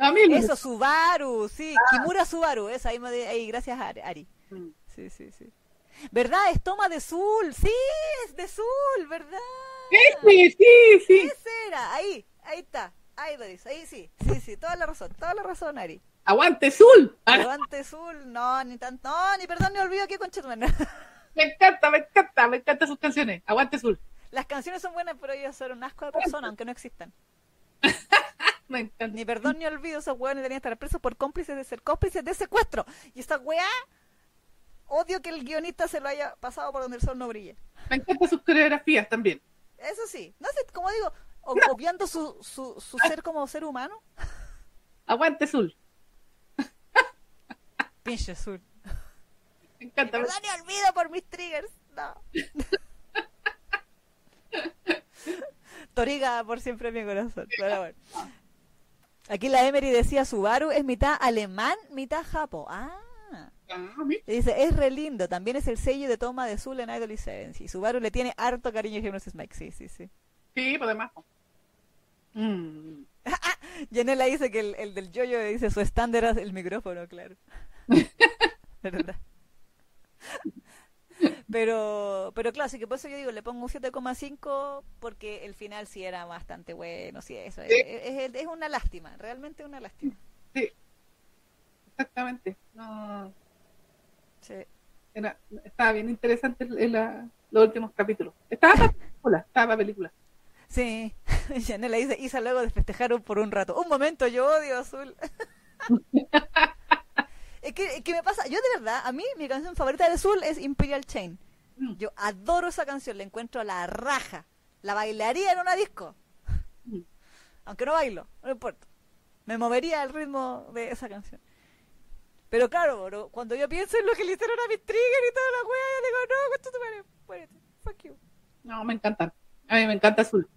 S2: A mí me-
S1: Eso, Subaru, sí, Kimura Subaru, esa ahí, ahí gracias a Ari-.
S2: Mm.
S1: Sí, sí, sí. ¿Verdad? Es toma de Zul, sí, es de Zul, ¿verdad?
S2: Ese, sí, sí.
S1: Ese era, ahí, ahí está. Ahí lo dice, ahí sí, sí, sí, toda la razón, toda la razón, Ari.
S2: Aguante, Zul. Ah,
S1: Levante Zul, no, ni tanto, no, ni perdón, ni olvido que con
S2: Me encanta, me encanta, me encantan sus canciones. Aguante, Zul.
S1: Las canciones son buenas, pero ellos son un asco de persona, aunque no existan.
S2: Me encanta.
S1: Ni perdón ni olvido, esos weones deberían estar presos por cómplices de ser cómplices de secuestro. Y esta weá, odio que el guionista se lo haya pasado por donde el sol no brilla.
S2: Me encantan sus coreografías también.
S1: Eso sí, no sé, como digo, o-
S2: No.
S1: obviando su, su, su ser como ser humano.
S2: Aguante Zul.
S1: Pinche azul.
S2: Me encanta.
S1: Perdón ni olvido por mis triggers. No. Toriga por siempre en mi corazón. Pero bueno. Aquí la Emery decía Subaru es mitad alemán, mitad japo. Ah.
S2: Ah.
S1: Y dice, es re lindo, también es el sello de toma de Zul en Idol y Seven. Sí, Subaru le tiene harto cariño a Hypnosis Mike, sí, sí, sí.
S2: Sí, por demás. Mm.
S1: Janela dice que el, el del yoyo dice su estándar es el micrófono, claro. ¿Verdad? Pero, pero claro, así que por eso yo digo, le pongo un 7,5 porque el final sí era bastante bueno, sí, eso.
S2: Sí.
S1: Es, es- es una lástima, realmente una lástima.
S2: Sí. Exactamente. No,
S1: Sí.
S2: era, estaba bien interesante el- el- la- los últimos capítulos. Estaba para película, estaba para película.
S1: Sí, Janela dice, Isa luego de festejaron por un rato. Un momento, yo odio Azul. es, que, es que me pasa, yo de verdad, a mí mi canción favorita de Azul es Imperial Chain.
S2: Mm.
S1: Yo adoro esa canción, la encuentro a la raja. La bailaría en una disco.
S2: Mm.
S1: Aunque no bailo, no importa. Me movería al ritmo de esa canción. Pero claro, bro, cuando yo pienso en lo que le hicieron a mi trigger y toda la wea, yo digo, no, esto te muérete, fuck you.
S2: No, me encantan. A mí me encanta Azul.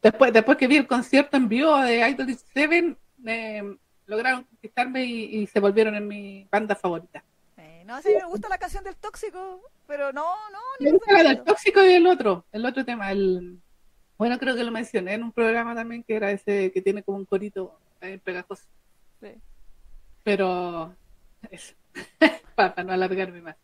S2: Después, después que vi el concierto en vivo de Idol Seven, eh, lograron conquistarme y, y se volvieron en mi banda favorita.
S1: Eh, no, sí, me gusta la canción del tóxico, pero no, no, ni
S2: Me gusta la del tóxico y el otro, el otro tema, el bueno creo que lo mencioné en un programa también que era ese que tiene como un corito eh, pegajoso.
S1: Sí.
S2: Pero eso, para no alargarme más.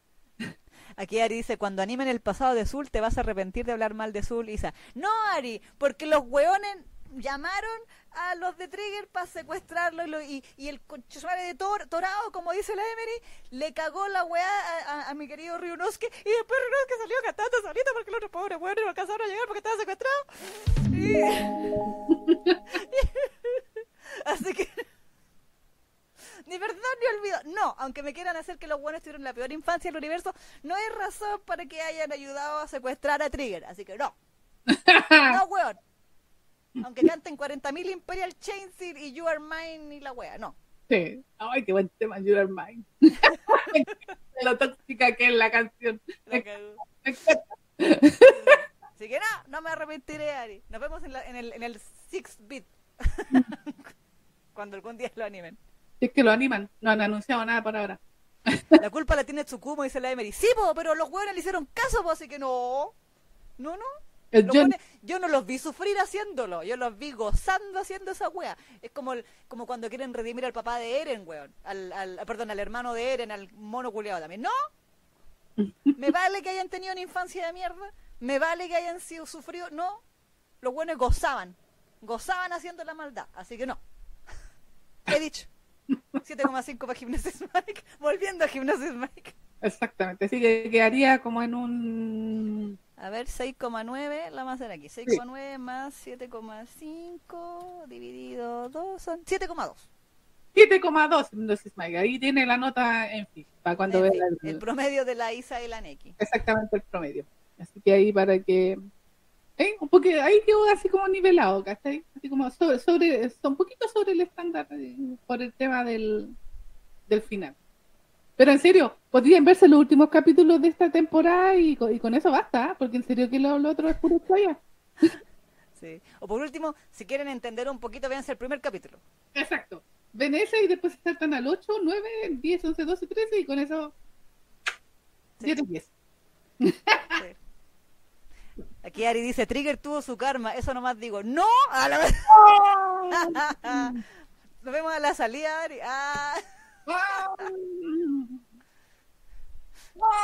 S1: Aquí Ari dice, cuando animen el pasado de Zul, te vas a arrepentir de hablar mal de Zul, Isa. No, Ari, porque los hueones llamaron a los de Trigger para secuestrarlo y, lo- y, y el conchesumare de Tor, Torado, como dice la Emery, le cagó la weá a, a- a mi querido Ryunosuke y después Ryunosuke salió cantando solito porque los otros pobres hueones no alcanzaron a llegar porque estaba secuestrado. Y- Así que... Ni perdón ni olvido. No, aunque me quieran hacer que los buenos tuvieron la peor infancia del universo, no hay razón para que hayan ayudado a secuestrar a Trigger. Así que no. No, weón. Aunque canten 40.000 Imperial Chains y y You Are Mine y la wea. No.
S2: Sí. Ay, qué buen tema, You Are Mine. Lo tóxica que es la canción.
S1: La. Así que no, no me arrepentiré, Ari. Nos vemos en, la- en el, en el Six Bit. Cuando algún día lo animen.
S2: Si es que lo animan, no han anunciado nada por ahora.
S1: La culpa la tiene Tsukumo, dice la Emery. Sí, po, pero los hueones le hicieron caso, po, así que no. No, no. Yo no los vi sufrir haciéndolo, yo los vi gozando haciendo esa wea. Es como el- como cuando quieren redimir al papá de Eren, weón. Al, al, perdón, al hermano de Eren, al mono culiado también. No, me vale que hayan tenido una infancia de mierda, me vale que hayan sido sufridos. No, los buenos gozaban, gozaban haciendo la maldad, así que no. He dicho. 7,5 para Gimnasis Mike. Volviendo a Gimnasis Mike.
S2: exactamente. Así que quedaría como en un.
S1: A ver, 6,9 la más era aquí. 6,9 más 7,5 dividido 2 son 7,2.
S2: 7,2 Hypnosis Mike. Ahí tiene la nota en fin, para cuando vea el-
S1: el promedio de la ISA y la Neki.
S2: exactamente el promedio. Así que ahí para que. ¿eh? Un poquito, ahí quedó así como nivelado, ¿cachai? Así como sobre, sobre, un poquito sobre el estándar eh, por el tema del, del final. Pero en serio, podrían verse los últimos capítulos de esta temporada y, con- y con eso basta, porque en serio que lo, lo otro es puro historia.
S1: Sí. O por último, si quieren entender un poquito, véanse el primer capítulo.
S2: Exacto. Ven ese y después se saltan al 8, 9, 10, 11, 12, 13 y con eso
S1: Sí.
S2: 7, 10.
S1: Sí. Aquí Ari dice, Trigger tuvo su karma. Eso nomás digo, no, a la vez. Nos vemos a la salida, Ari. Ah.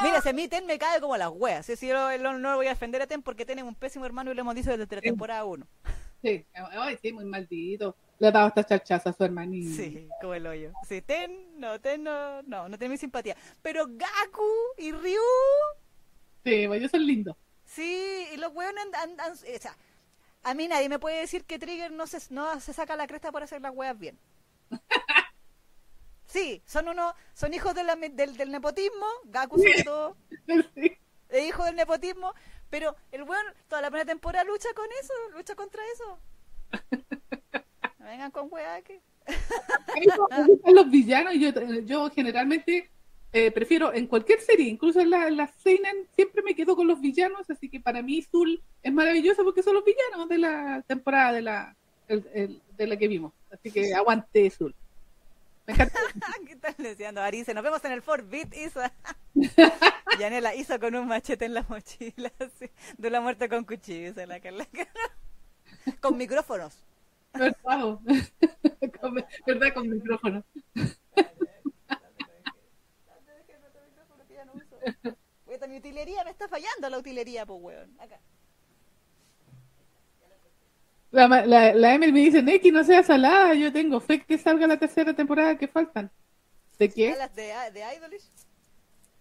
S1: Mira, si a mí Ten me cae como las weas. Si yo no, no voy a defender a Ten porque Ten es un pésimo hermano y lo hemos dicho desde la temporada 1.
S2: Sí, ay, sí, muy maldito. Le ha dado esta charchaza a su hermanito.
S1: Sí, como el hoyo. Sí, Ten, no, Ten no, no, no tiene mi simpatía. Pero Gaku y Ryu,
S2: Sí, pues ellos son lindos.
S1: sí, y los weones andan, andan- o sea, a mí nadie me puede decir que Trigger no se, no se saca la cresta por hacer las weas bien. Sí, son unos, son hijos de la- del, del nepotismo, Gaku sobre todo,
S2: Sí.
S1: es hijo del nepotismo, pero el weón toda la primera temporada lucha con eso, lucha contra eso. No vengan con weas que...
S2: Los villanos y yo, yo generalmente eh, prefiero en cualquier serie, incluso en la, en la Seinen, siempre me quedo con los villanos, así que para mí Zul es maravilloso porque son los villanos de la temporada de la, el- el- de la que vimos. Así que aguante Zul. Me encanta.
S1: ¿Qué están deseando? Arice, nos vemos en el Fort Beat, Isa. Yanela hizo con un machete en la mochila, así, de la muerte con cuchillo, dice la Carla. Con micrófonos.
S2: ¿Verdad? Con- ¿Verdad? Con micrófono.
S1: Puta, mi utilería me está fallando la utilería, pues, weón. Acá.
S2: La, la, la Emily me dice, Neki, no seas salada, yo tengo fe que salga la tercera temporada que faltan. ¿De qué?
S1: ¿A las de, de Idolish?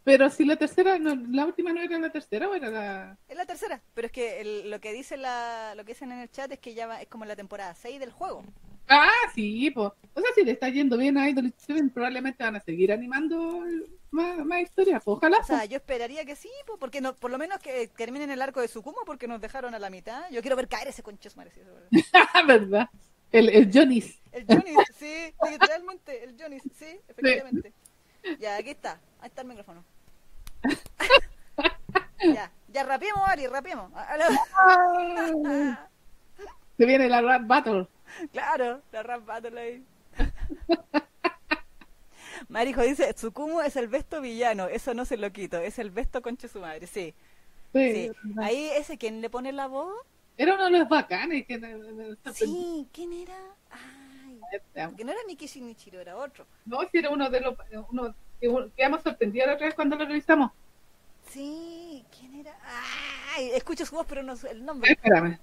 S2: Pero si la tercera, no, la última no era la tercera o era la...
S1: Es la tercera, pero es que el- lo que dice la, lo que dicen en el chat es que ya va- es como la temporada 6 del juego.
S2: Ah, sí, pues. O sea, si le está yendo bien a Idol Seven, probablemente van a seguir animando más, más historias. pues, Ojalá.
S1: O sea, yo esperaría que sí, po, porque no, por lo menos que terminen el arco de Sukumo porque nos dejaron a la mitad. Yo quiero ver caer ese conches merecido.
S2: ¿Verdad? El, el Jonis.
S1: El Jonis, sí, literalmente, el Jonis, sí, efectivamente. Ya, aquí está, ahí está el micrófono. ya, ya rapiemos, Ari, rapiemos.
S2: Se viene la Rap Battle.
S1: Claro, la rap battle ahí. Marijo dice, Tsukumo es el besto villano, eso no se lo quito, es el besto conche su madre, sí.
S2: Sí.
S1: Ahí ese, ¿quién le pone la voz?
S2: Era uno de los bacanes. Que.
S1: Sí, ¿quién era? Ay, que no era Miki Shinichiro, era otro.
S2: No, si era uno de los. Uno, que quedamos sorprendidos la otra vez cuando lo revisamos.
S1: Sí, ¿quién era? Ay, escucho su voz, pero no sé el nombre.
S2: espérame.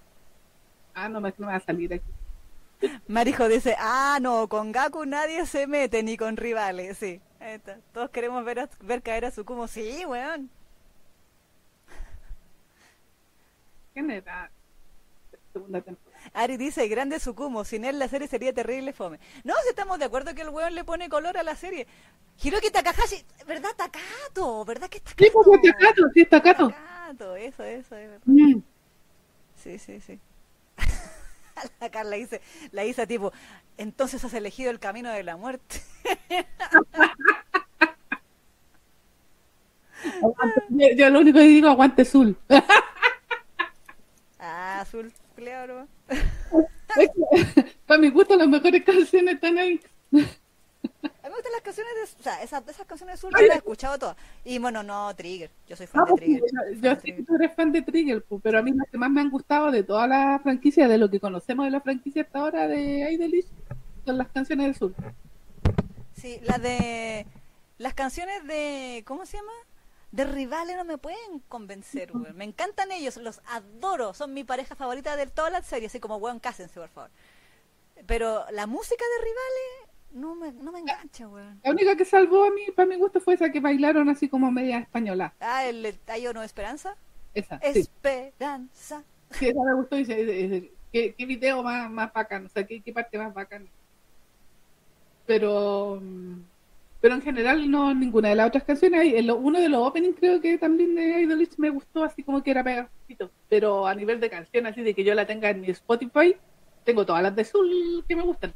S2: Ah, no me, va a salir aquí.
S1: Marijo dice, ah, no, con Gaku nadie se mete, ni con rivales, sí. Ahí está. Todos queremos ver, a- ver caer a Tsukumo, sí, weón.
S2: ¿Quién era? Segunda temporada.
S1: Ari dice, grande Tsukumo, sin él la serie sería terrible fome. No, si estamos de acuerdo que el weón le pone color a la serie. Hiroki Takahashi, ¿verdad Takato? ¿Verdad que es Takato?
S2: Sí, pues, está Cato, sí, está Cato.
S1: Takato, eso, eso, es verdad.
S2: Mm.
S1: Sí, sí, sí. la Carla dice, la Isa tipo, entonces has elegido el camino de la muerte.
S2: Yo, yo lo único que digo, aguante Zul.
S1: ah, azul,
S2: que, Para mi gusto, las mejores canciones están ahí.
S1: A mí me gustan las canciones de, o sea, esas, esas canciones de Azul yo las he escuchado todas. Y bueno, no, Trigger, yo soy fan
S2: No,
S1: de
S2: porque
S1: Trigger.
S2: yo, yo
S1: de
S2: sé que
S1: Trigger.
S2: tú eres fan de Trigger, pues, pero a mí las que más me han gustado de toda la franquicia, de lo que conocemos de la franquicia hasta ahora de Idolish, son las canciones del sur.
S1: Sí, las de, las canciones de, ¿cómo se llama? De rivales no me pueden convencer, weón. Me encantan ellos, los adoro, son mi pareja favorita de toda la serie, así como, weón, cásense, por favor. Pero la música de rivales no me, no me engancha, weón.
S2: La única que salvó a mí, para mi gusto, fue esa que bailaron así como media española.
S1: Ah, el, Tallo No Esperanza.
S2: Esa.
S1: Esperanza.
S2: Sí, esa me gustó. Dice, ¿qué, qué video más, más bacán? O sea, ¿qué, qué parte más bacán? Pero, pero en general no ninguna de las otras canciones. Hay- en lo- uno de los openings creo que también de Idolish me gustó, así como que era pegajito. Pero a nivel de canción, así de que yo la tenga en mi Spotify, tengo todas las de Zul que me gustan.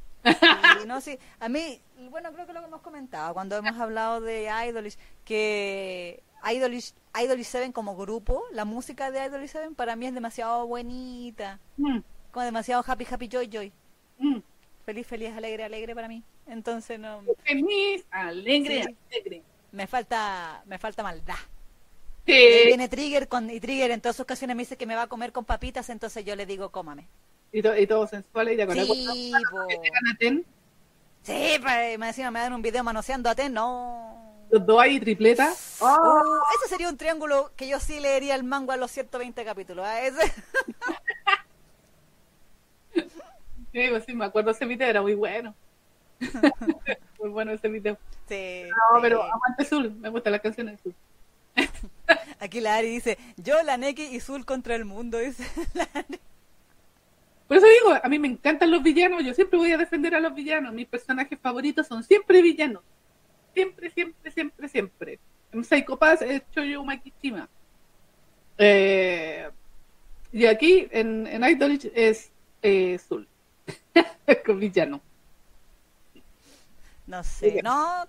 S1: No, sí. A mí, bueno, creo que lo hemos comentado cuando hemos hablado de Idolish, que Idolish, Idolish 7 como grupo, la música de Idolish 7 para mí es demasiado bonita,
S2: Mm,
S1: como demasiado happy, happy, joy, joy.
S2: mm.
S1: Feliz, feliz, alegre, alegre para mí. Entonces no,
S2: Feliz, alegre,
S1: Sí.
S2: alegre.
S1: me falta, me falta maldad.
S2: Sí.
S1: Viene Trigger con, y Trigger en todas sus ocasiones me dice que me va a comer con papitas, entonces yo le digo, cómame.
S2: Y, to- y todo sensual y de acuerdo.
S1: Sí.
S2: Que llegan a Ten,
S1: Sí, pues, me encima me dan un video manoseando a Ten, no.
S2: Los dos ahí, tripleta. ¡Oh!
S1: Uh, ese sería un triángulo que yo sí leería el mango a los 120 capítulos. ¿ah? Ese.
S2: Sí, pues sí, me acuerdo ese video, era muy bueno. muy bueno ese video.
S1: Sí,
S2: No,
S1: sí.
S2: pero aguante Zul, me gustan las canciones de Zul.
S1: Aquí la Ari dice, yo, la Neki y Zul contra el mundo. Dice la Ari.
S2: Por eso digo, a mí me encantan los villanos, yo siempre voy a defender a los villanos. Mis personajes favoritos son siempre villanos. Siempre, siempre, siempre, siempre. En Psycho Pass es Choyo Makishima. Eh, y aquí en, en Idolish es eh, Zul. Con villano.
S1: No sé, no,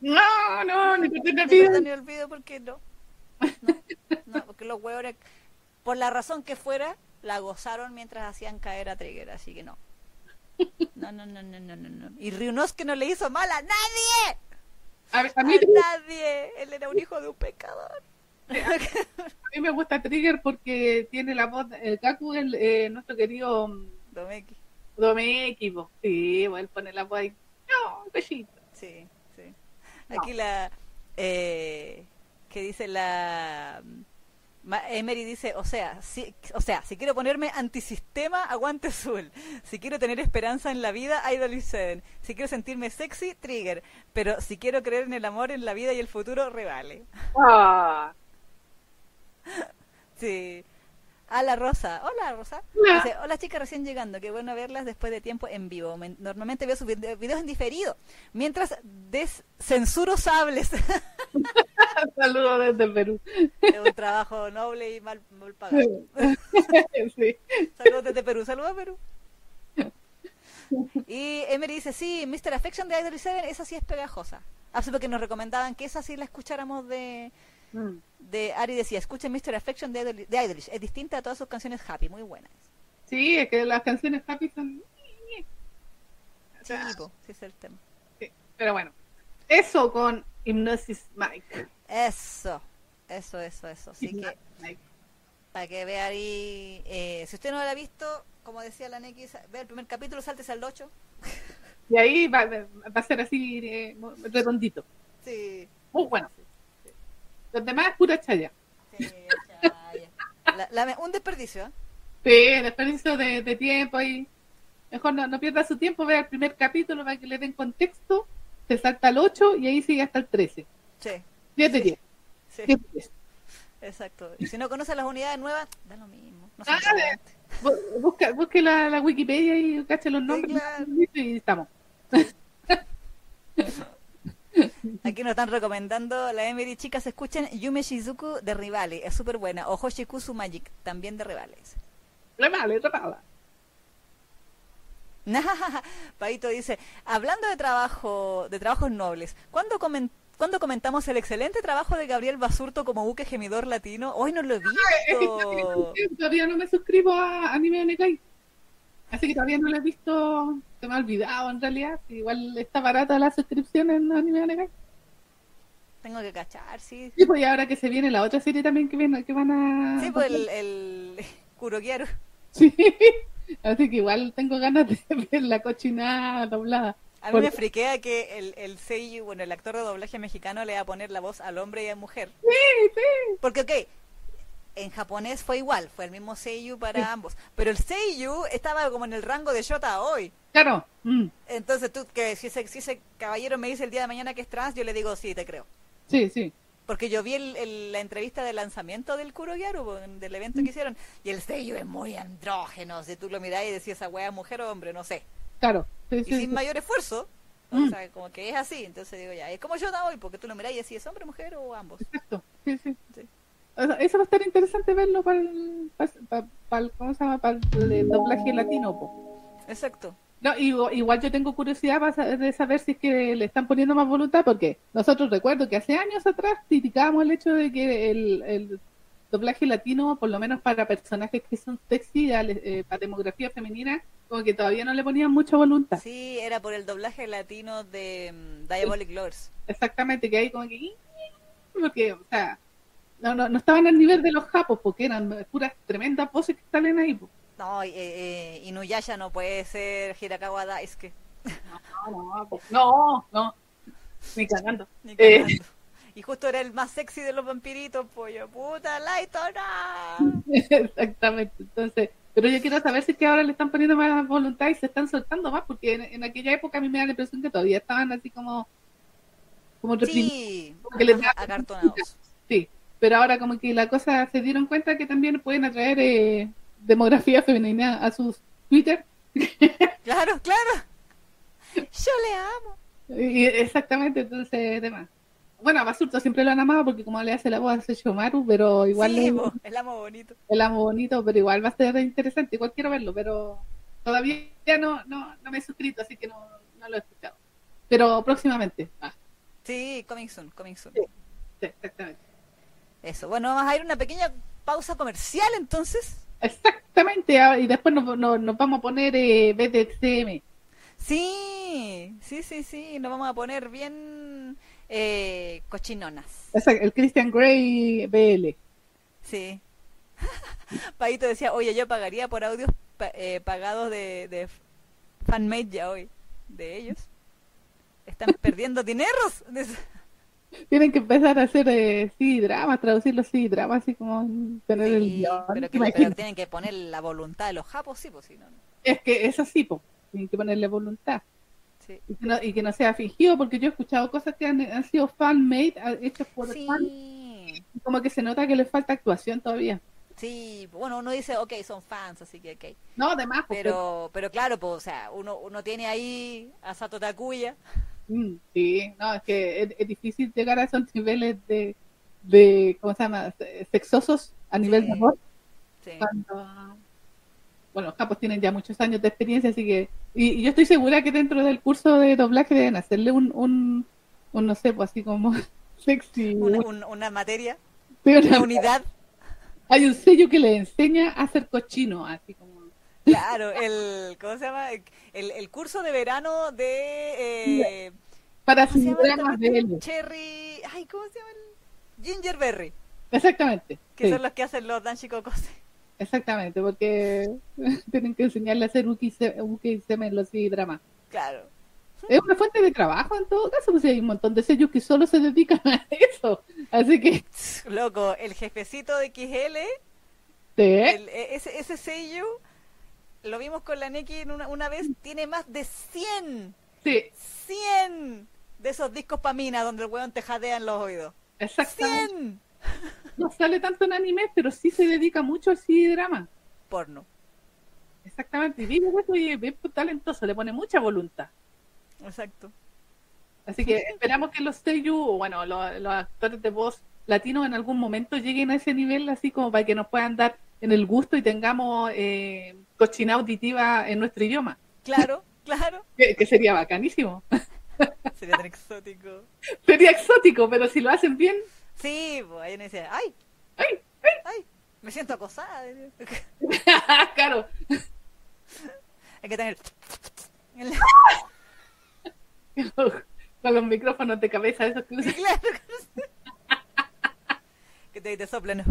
S2: no, no, ni
S1: te ni olvido porque no. no. No, porque los huevos, por la razón que fuera, la gozaron mientras hacían caer a Trigger, así que no. No, no, no, no, no, no. Y que no le hizo mal a nadie.
S2: A,
S1: a,
S2: mí,
S1: nadie. Él era un hijo de un pecador.
S2: A mí me gusta Trigger porque tiene la voz, el Kaku, el, eh, nuestro querido mm,
S1: Domeki.
S2: Domeki, sí, él pone la voz ahí. No, bellito.
S1: Sí, sí. Aquí la. Eh, que dice la. Emery dice, o sea, si, o sea, si quiero ponerme antisistema, aguante Azul. Si quiero tener esperanza en la vida, Idol 7. Si quiero sentirme sexy, Trigger. Pero si quiero creer en el amor, en la vida y el futuro, Revale. Ah. Sí. A la Rosa. Hola, Rosa. Dice, hola chicas recién llegando. Qué bueno verlas después de tiempo en vivo. normalmente veo sus videos en diferido. Mientras descensuro sables.
S2: Saludos desde Perú.
S1: Es un trabajo noble y mal, pagado. Sí. Saludos desde Perú. Saludos a Perú. Y Emery dice, sí, Mr. Affection de Idol 7, esa sí es pegajosa. Ah, porque nos recomendaban que esa sí la escucháramos de, Mm. de Ari decía, escuchen Mr. Affection de, de es distinta a todas sus canciones happy, muy buenas.
S2: Sí, es que las canciones happy son...
S1: Sí, sí es el tema.
S2: pero bueno, eso con Hypnosis Mike.
S1: Eso, eso, eso, eso. Así que, para que vea ahí, eh, si usted no lo ha visto, como decía la Neki, ve el primer capítulo, saltes al 8.
S2: Y ahí va, va a ser así eh, redondito.
S1: Sí.
S2: Muy bueno. Los demás es pura chaya.
S1: Sí, un desperdicio. ¿eh?
S2: Sí, desperdicio de, de tiempo y mejor no, no pierda su tiempo, vea el primer capítulo para que le den contexto, se salta al 8 y ahí sigue hasta el 13.
S1: Sí.
S2: 10 de 10.
S1: Sí. Exacto. Y si no conoce las unidades nuevas, da lo mismo. No
S2: ah, busca, busque la, la, Wikipedia y cache los nombres y estamos.
S1: Aquí nos están recomendando la Emery. Chicas, escuchen Yume Shizuku de Rivale. Es súper buena. O Hoshikusu Magic, también de Rivales.
S2: Rivale, Rivale.
S1: Paito dice, hablando de trabajo, de trabajos nobles, ¿cuándo, comentamos el excelente trabajo de Gabriel Basurto como buque gemidor latino? Hoy no lo he visto.
S2: todavía no me suscribo a Anime Negai. Así que todavía no lo he visto se me ha olvidado en realidad. Igual está barata la suscripción en Anime Negai.
S1: Tengo que cachar, sí.
S2: Sí, pues y ahora que se viene la otra serie también que, viene, que van a...
S1: Sí, pues el, el Kurokiaru.
S2: Sí, así que igual tengo ganas de ver la cochinada doblada.
S1: A mí me friquea que el, el seiyuu, bueno, el actor de doblaje mexicano le va a poner la voz al hombre y a la mujer.
S2: Sí, sí.
S1: Porque, ok, en japonés fue igual, fue el mismo Seiyu para ambos. Pero el Seiyu estaba como en el rango de Shota hoy.
S2: Claro.
S1: Mm. Entonces tú, que si ese, si ese caballero me dice el día de mañana que es trans, yo le digo, sí, te creo.
S2: Sí, sí.
S1: Porque yo vi el, la entrevista de lanzamiento del Kuroyaru, del evento que hicieron, y el Seiyu es muy andrógeno. Si tú lo mirás y decías, esa wea mujer o hombre, no sé.
S2: Claro.
S1: y sin mayor esfuerzo. O mm. sea, como que es así. Entonces digo, ya, es como Shota hoy, porque tú lo mirás y decís, ¿es hombre, mujer o ambos?
S2: Exacto. sí. sí eso va a estar interesante verlo para el, para, ¿cómo se llama? para el doblaje latino.
S1: Exacto.
S2: No, igual yo tengo curiosidad de saber si es que le están poniendo más voluntad, porque nosotros recuerdo que hace años atrás criticábamos el hecho de que el, doblaje latino, por lo menos para personajes que son sexy, eh, para demografía femenina, como que todavía no le ponían mucha voluntad.
S1: Sí, era por el doblaje latino de mm, Diabolic Lords.
S2: Exactamente, que hay como que... Porque, o sea, no, no, no estaban al nivel de los japos, porque eran puras tremendas voces que salen ahí.
S1: No, eh, eh, Inuyasha no puede ser Hirakawa Daisuke.
S2: No, no, no, no, ni cagando.
S1: Ni eh, Y justo era el más sexy de los vampiritos, pollo. Puta, Laito, no.
S2: Exactamente, entonces... Pero yo quiero saber si es que ahora le están poniendo más voluntad y se están soltando más, porque en, aquella época a mí me da la impresión que todavía estaban así como...
S1: como sí, acartonados.
S2: Sí, pero ahora como que la cosa se dieron cuenta que también pueden atraer eh, demografía femenina a sus Twitter.
S1: Claro, claro. Yo le amo.
S2: Y- exactamente, entonces, demás. Bueno, a Basurto siempre lo han amado porque como le hace la voz a Sesshomaru, pero igual
S1: sí,
S2: le-
S1: el amo bonito.
S2: el amo bonito, pero igual va a ser interesante, igual quiero verlo, pero todavía no, no, no me he suscrito, así que no, no lo he escuchado. Pero próximamente. Ah,
S1: Sí, coming soon, coming soon.
S2: Sí. sí, exactamente.
S1: Eso. Bueno, vamos a ir a una pequeña pausa comercial entonces.
S2: Exactamente, ah, y después nos, nos, nos vamos a poner eh, BDXM.
S1: Sí, sí, sí, sí. Nos vamos a poner bien eh, cochinonas.
S2: El Christian Grey BL.
S1: Sí. Paito decía, oye, yo pagaría por audios pa- eh, pagados de, de fanmade ya hoy. De ellos. Están perdiendo dineros.
S2: Tienen que empezar a hacer eh, sí, dramas, traducir los sí, dramas, así como tener el guion.
S1: pero, que, pero tienen que poner la voluntad de los japos, sí, pues sí, no.
S2: Es que eso sí, po, tienen que ponerle voluntad.
S1: Sí.
S2: Y que, no, y que no sea fingido, porque yo he escuchado cosas que han, han sido fan-made, ah, hechas por fans,
S1: Sí,
S2: y como que se nota que les falta actuación todavía.
S1: sí, bueno, uno dice, ok, son fans, así que ok.
S2: No, además, porque,
S1: Pero, pero claro, pues, o sea, uno, uno tiene ahí a Sato Takuya.
S2: Mm, sí, no, es que es, es difícil llegar a esos niveles de, de ¿cómo se llama?, Se- sexosos a nivel
S1: Sí.
S2: de amor.
S1: Sí.
S2: cuando bueno, los capos tienen ya muchos años de experiencia, así que y, y yo estoy segura que dentro del curso de doblaje deben hacerle un, un, un no sé, pues así como sexy.
S1: Una,
S2: un-
S1: un- una materia,
S2: sí, una-
S1: una unidad.
S2: hay un sello que le enseña a hacer cochino, así como
S1: Claro, el, ¿cómo se llama? El, el curso de verano de... Eh,
S2: para
S1: ¿Cómo se llama esta
S2: dramas de.
S1: Cherry... Ay, ¿cómo se llama? el- Gingerberry,
S2: Exactamente.
S1: que
S2: sí,
S1: son los que hacen los Danshikokose.
S2: Exactamente, porque tienen que enseñarle a hacer uki se- uki semen los dramas.
S1: Claro.
S2: Es una fuente de trabajo en todo caso, pues hay un montón de sellos que solo se dedican a eso. Así que
S1: Loco, el jefecito de XL,
S2: sí,
S1: el- e- ese, ese sello, lo vimos con la Neki en una, una vez, tiene más de 100,
S2: sí,
S1: 100 de esos discos Pamina donde el weón te jadea en los oídos.
S2: exactamente.
S1: 100
S2: no sale tanto en anime, pero sí se dedica mucho al drama.
S1: porno.
S2: Exactamente, y vive eso y es bien talentoso, le pone mucha voluntad.
S1: Exacto.
S2: Así que esperamos que los o bueno, los, los actores de voz latinos en algún momento lleguen a ese nivel, así como para que nos puedan dar en el gusto y tengamos eh, cochina auditiva en nuestro idioma,
S1: Claro, claro.
S2: que, que sería bacanísimo.
S1: Sería tan exótico.
S2: Sería exótico, pero si lo hacen bien,
S1: Sí, pues ahí uno dice, ay,
S2: ¡ay!
S1: ay, me siento acosada.
S2: claro,
S1: Hay que tener...
S2: con los micrófonos de cabeza, esos que usan.
S1: Claro. que te, te soplen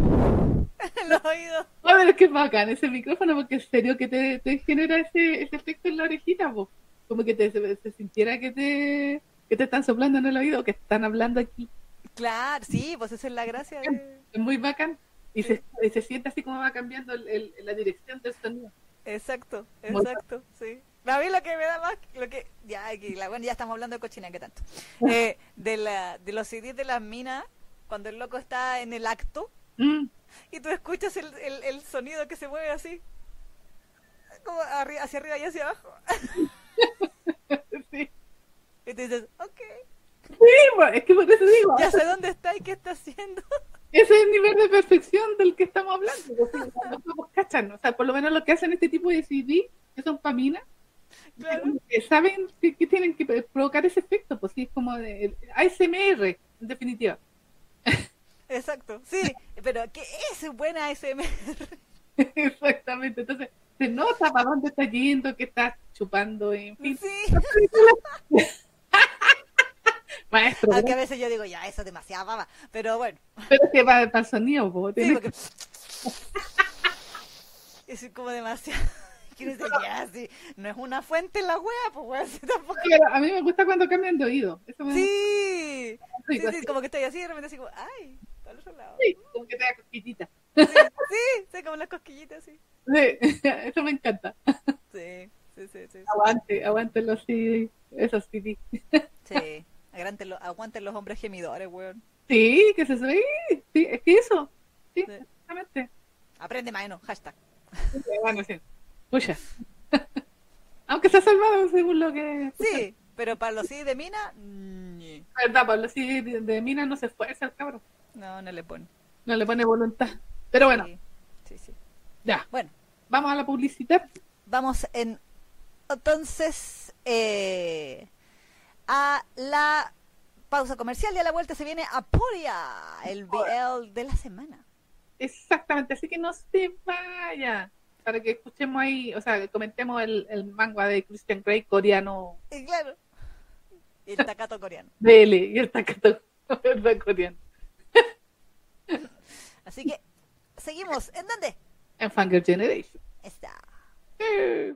S1: en los oídos.
S2: A ver, qué bacán ese micrófono, porque en serio que te, te genera ese, ese efecto en la orejita, po. como que te, se, se sintiera que te, que te están soplando en el oído, que están hablando aquí.
S1: Claro, sí, pues esa es la gracia de...
S2: Es muy bacán. Y se, y se siente así como va cambiando el, el- la dirección del sonido.
S1: Exacto, exacto, sí. A mí lo que me da más, lo que, ya, aquí, la, bueno, ya estamos hablando de cochina, ¿qué tanto? Eh, de, la, de los CDs de las minas, cuando el loco está en el acto,
S2: Mm,
S1: y tú escuchas el, el, el sonido que se mueve así, como arri- hacia arriba y hacia abajo,
S2: sí.
S1: y tú dices, ok,
S2: Sí, pues, es que por eso digo,
S1: ya sé dónde está y qué está haciendo.
S2: ese es el nivel de perfección del que estamos hablando. pues, sí, o sea, los tipos cachan, o sea, por lo menos lo que hacen este tipo de CD, que son paminas,
S1: Claro.
S2: que saben que, que tienen que provocar ese efecto, pues sí, es como de el ASMR, en definitiva.
S1: Exacto, sí, pero ¿qué es buena ASMR?
S2: Exactamente, entonces se nota para dónde está yendo, que está chupando, en fin.
S1: Sí,
S2: Maestro,
S1: aunque a veces yo digo, ya, eso es demasiada baba, pero bueno,
S2: pero es que va para el sonido, po,
S1: sí, porque... Es como demasiado... Quiero decir, ya, sí, no es una fuente en la wea, pues wea, sí, tampoco...
S2: Pero a mí me gusta cuando cambian de oído. Eso me
S1: Sí, sí, como que estoy así y de repente así como, ay, para el otro lado.
S2: sí, como que te da cosquillita.
S1: Sí, sí, sí, como las cosquillitas, sí.
S2: Sí, eso me encanta.
S1: Sí, sí, sí, sí.
S2: Aguante, aguante los CD, esos CD.
S1: Sí, aguanten los, aguanten los hombres gemidores, weón.
S2: Sí, que se sí, sí, es que eso. Sí,
S1: Sí.
S2: exactamente.
S1: Aprende más, no, hashtag.
S2: Bueno, sí. Pucha. Aunque se ha salvado según lo que...
S1: Sí, pero para los sí de Mina,
S2: verdad, Pablo, sí, de, de Mina no se esfuerza el cabrón.
S1: No, no le pone.
S2: No le pone voluntad. Pero bueno,
S1: Sí, sí, sí.
S2: ya.
S1: Bueno,
S2: Vamos a la publicidad.
S1: vamos en entonces eh, a la pausa comercial y a la vuelta se viene Aporia, el BL de la semana.
S2: Exactamente, así que no se vaya. Para que escuchemos ahí, o sea, que comentemos el, el manga de Christian Grey coreano
S1: Y claro, el tacato coreano.
S2: DL y el ¿verdad? coreano.
S1: Así que, seguimos. ¿En dónde?
S2: En Fangirl Generation.
S1: Está.
S2: Eh.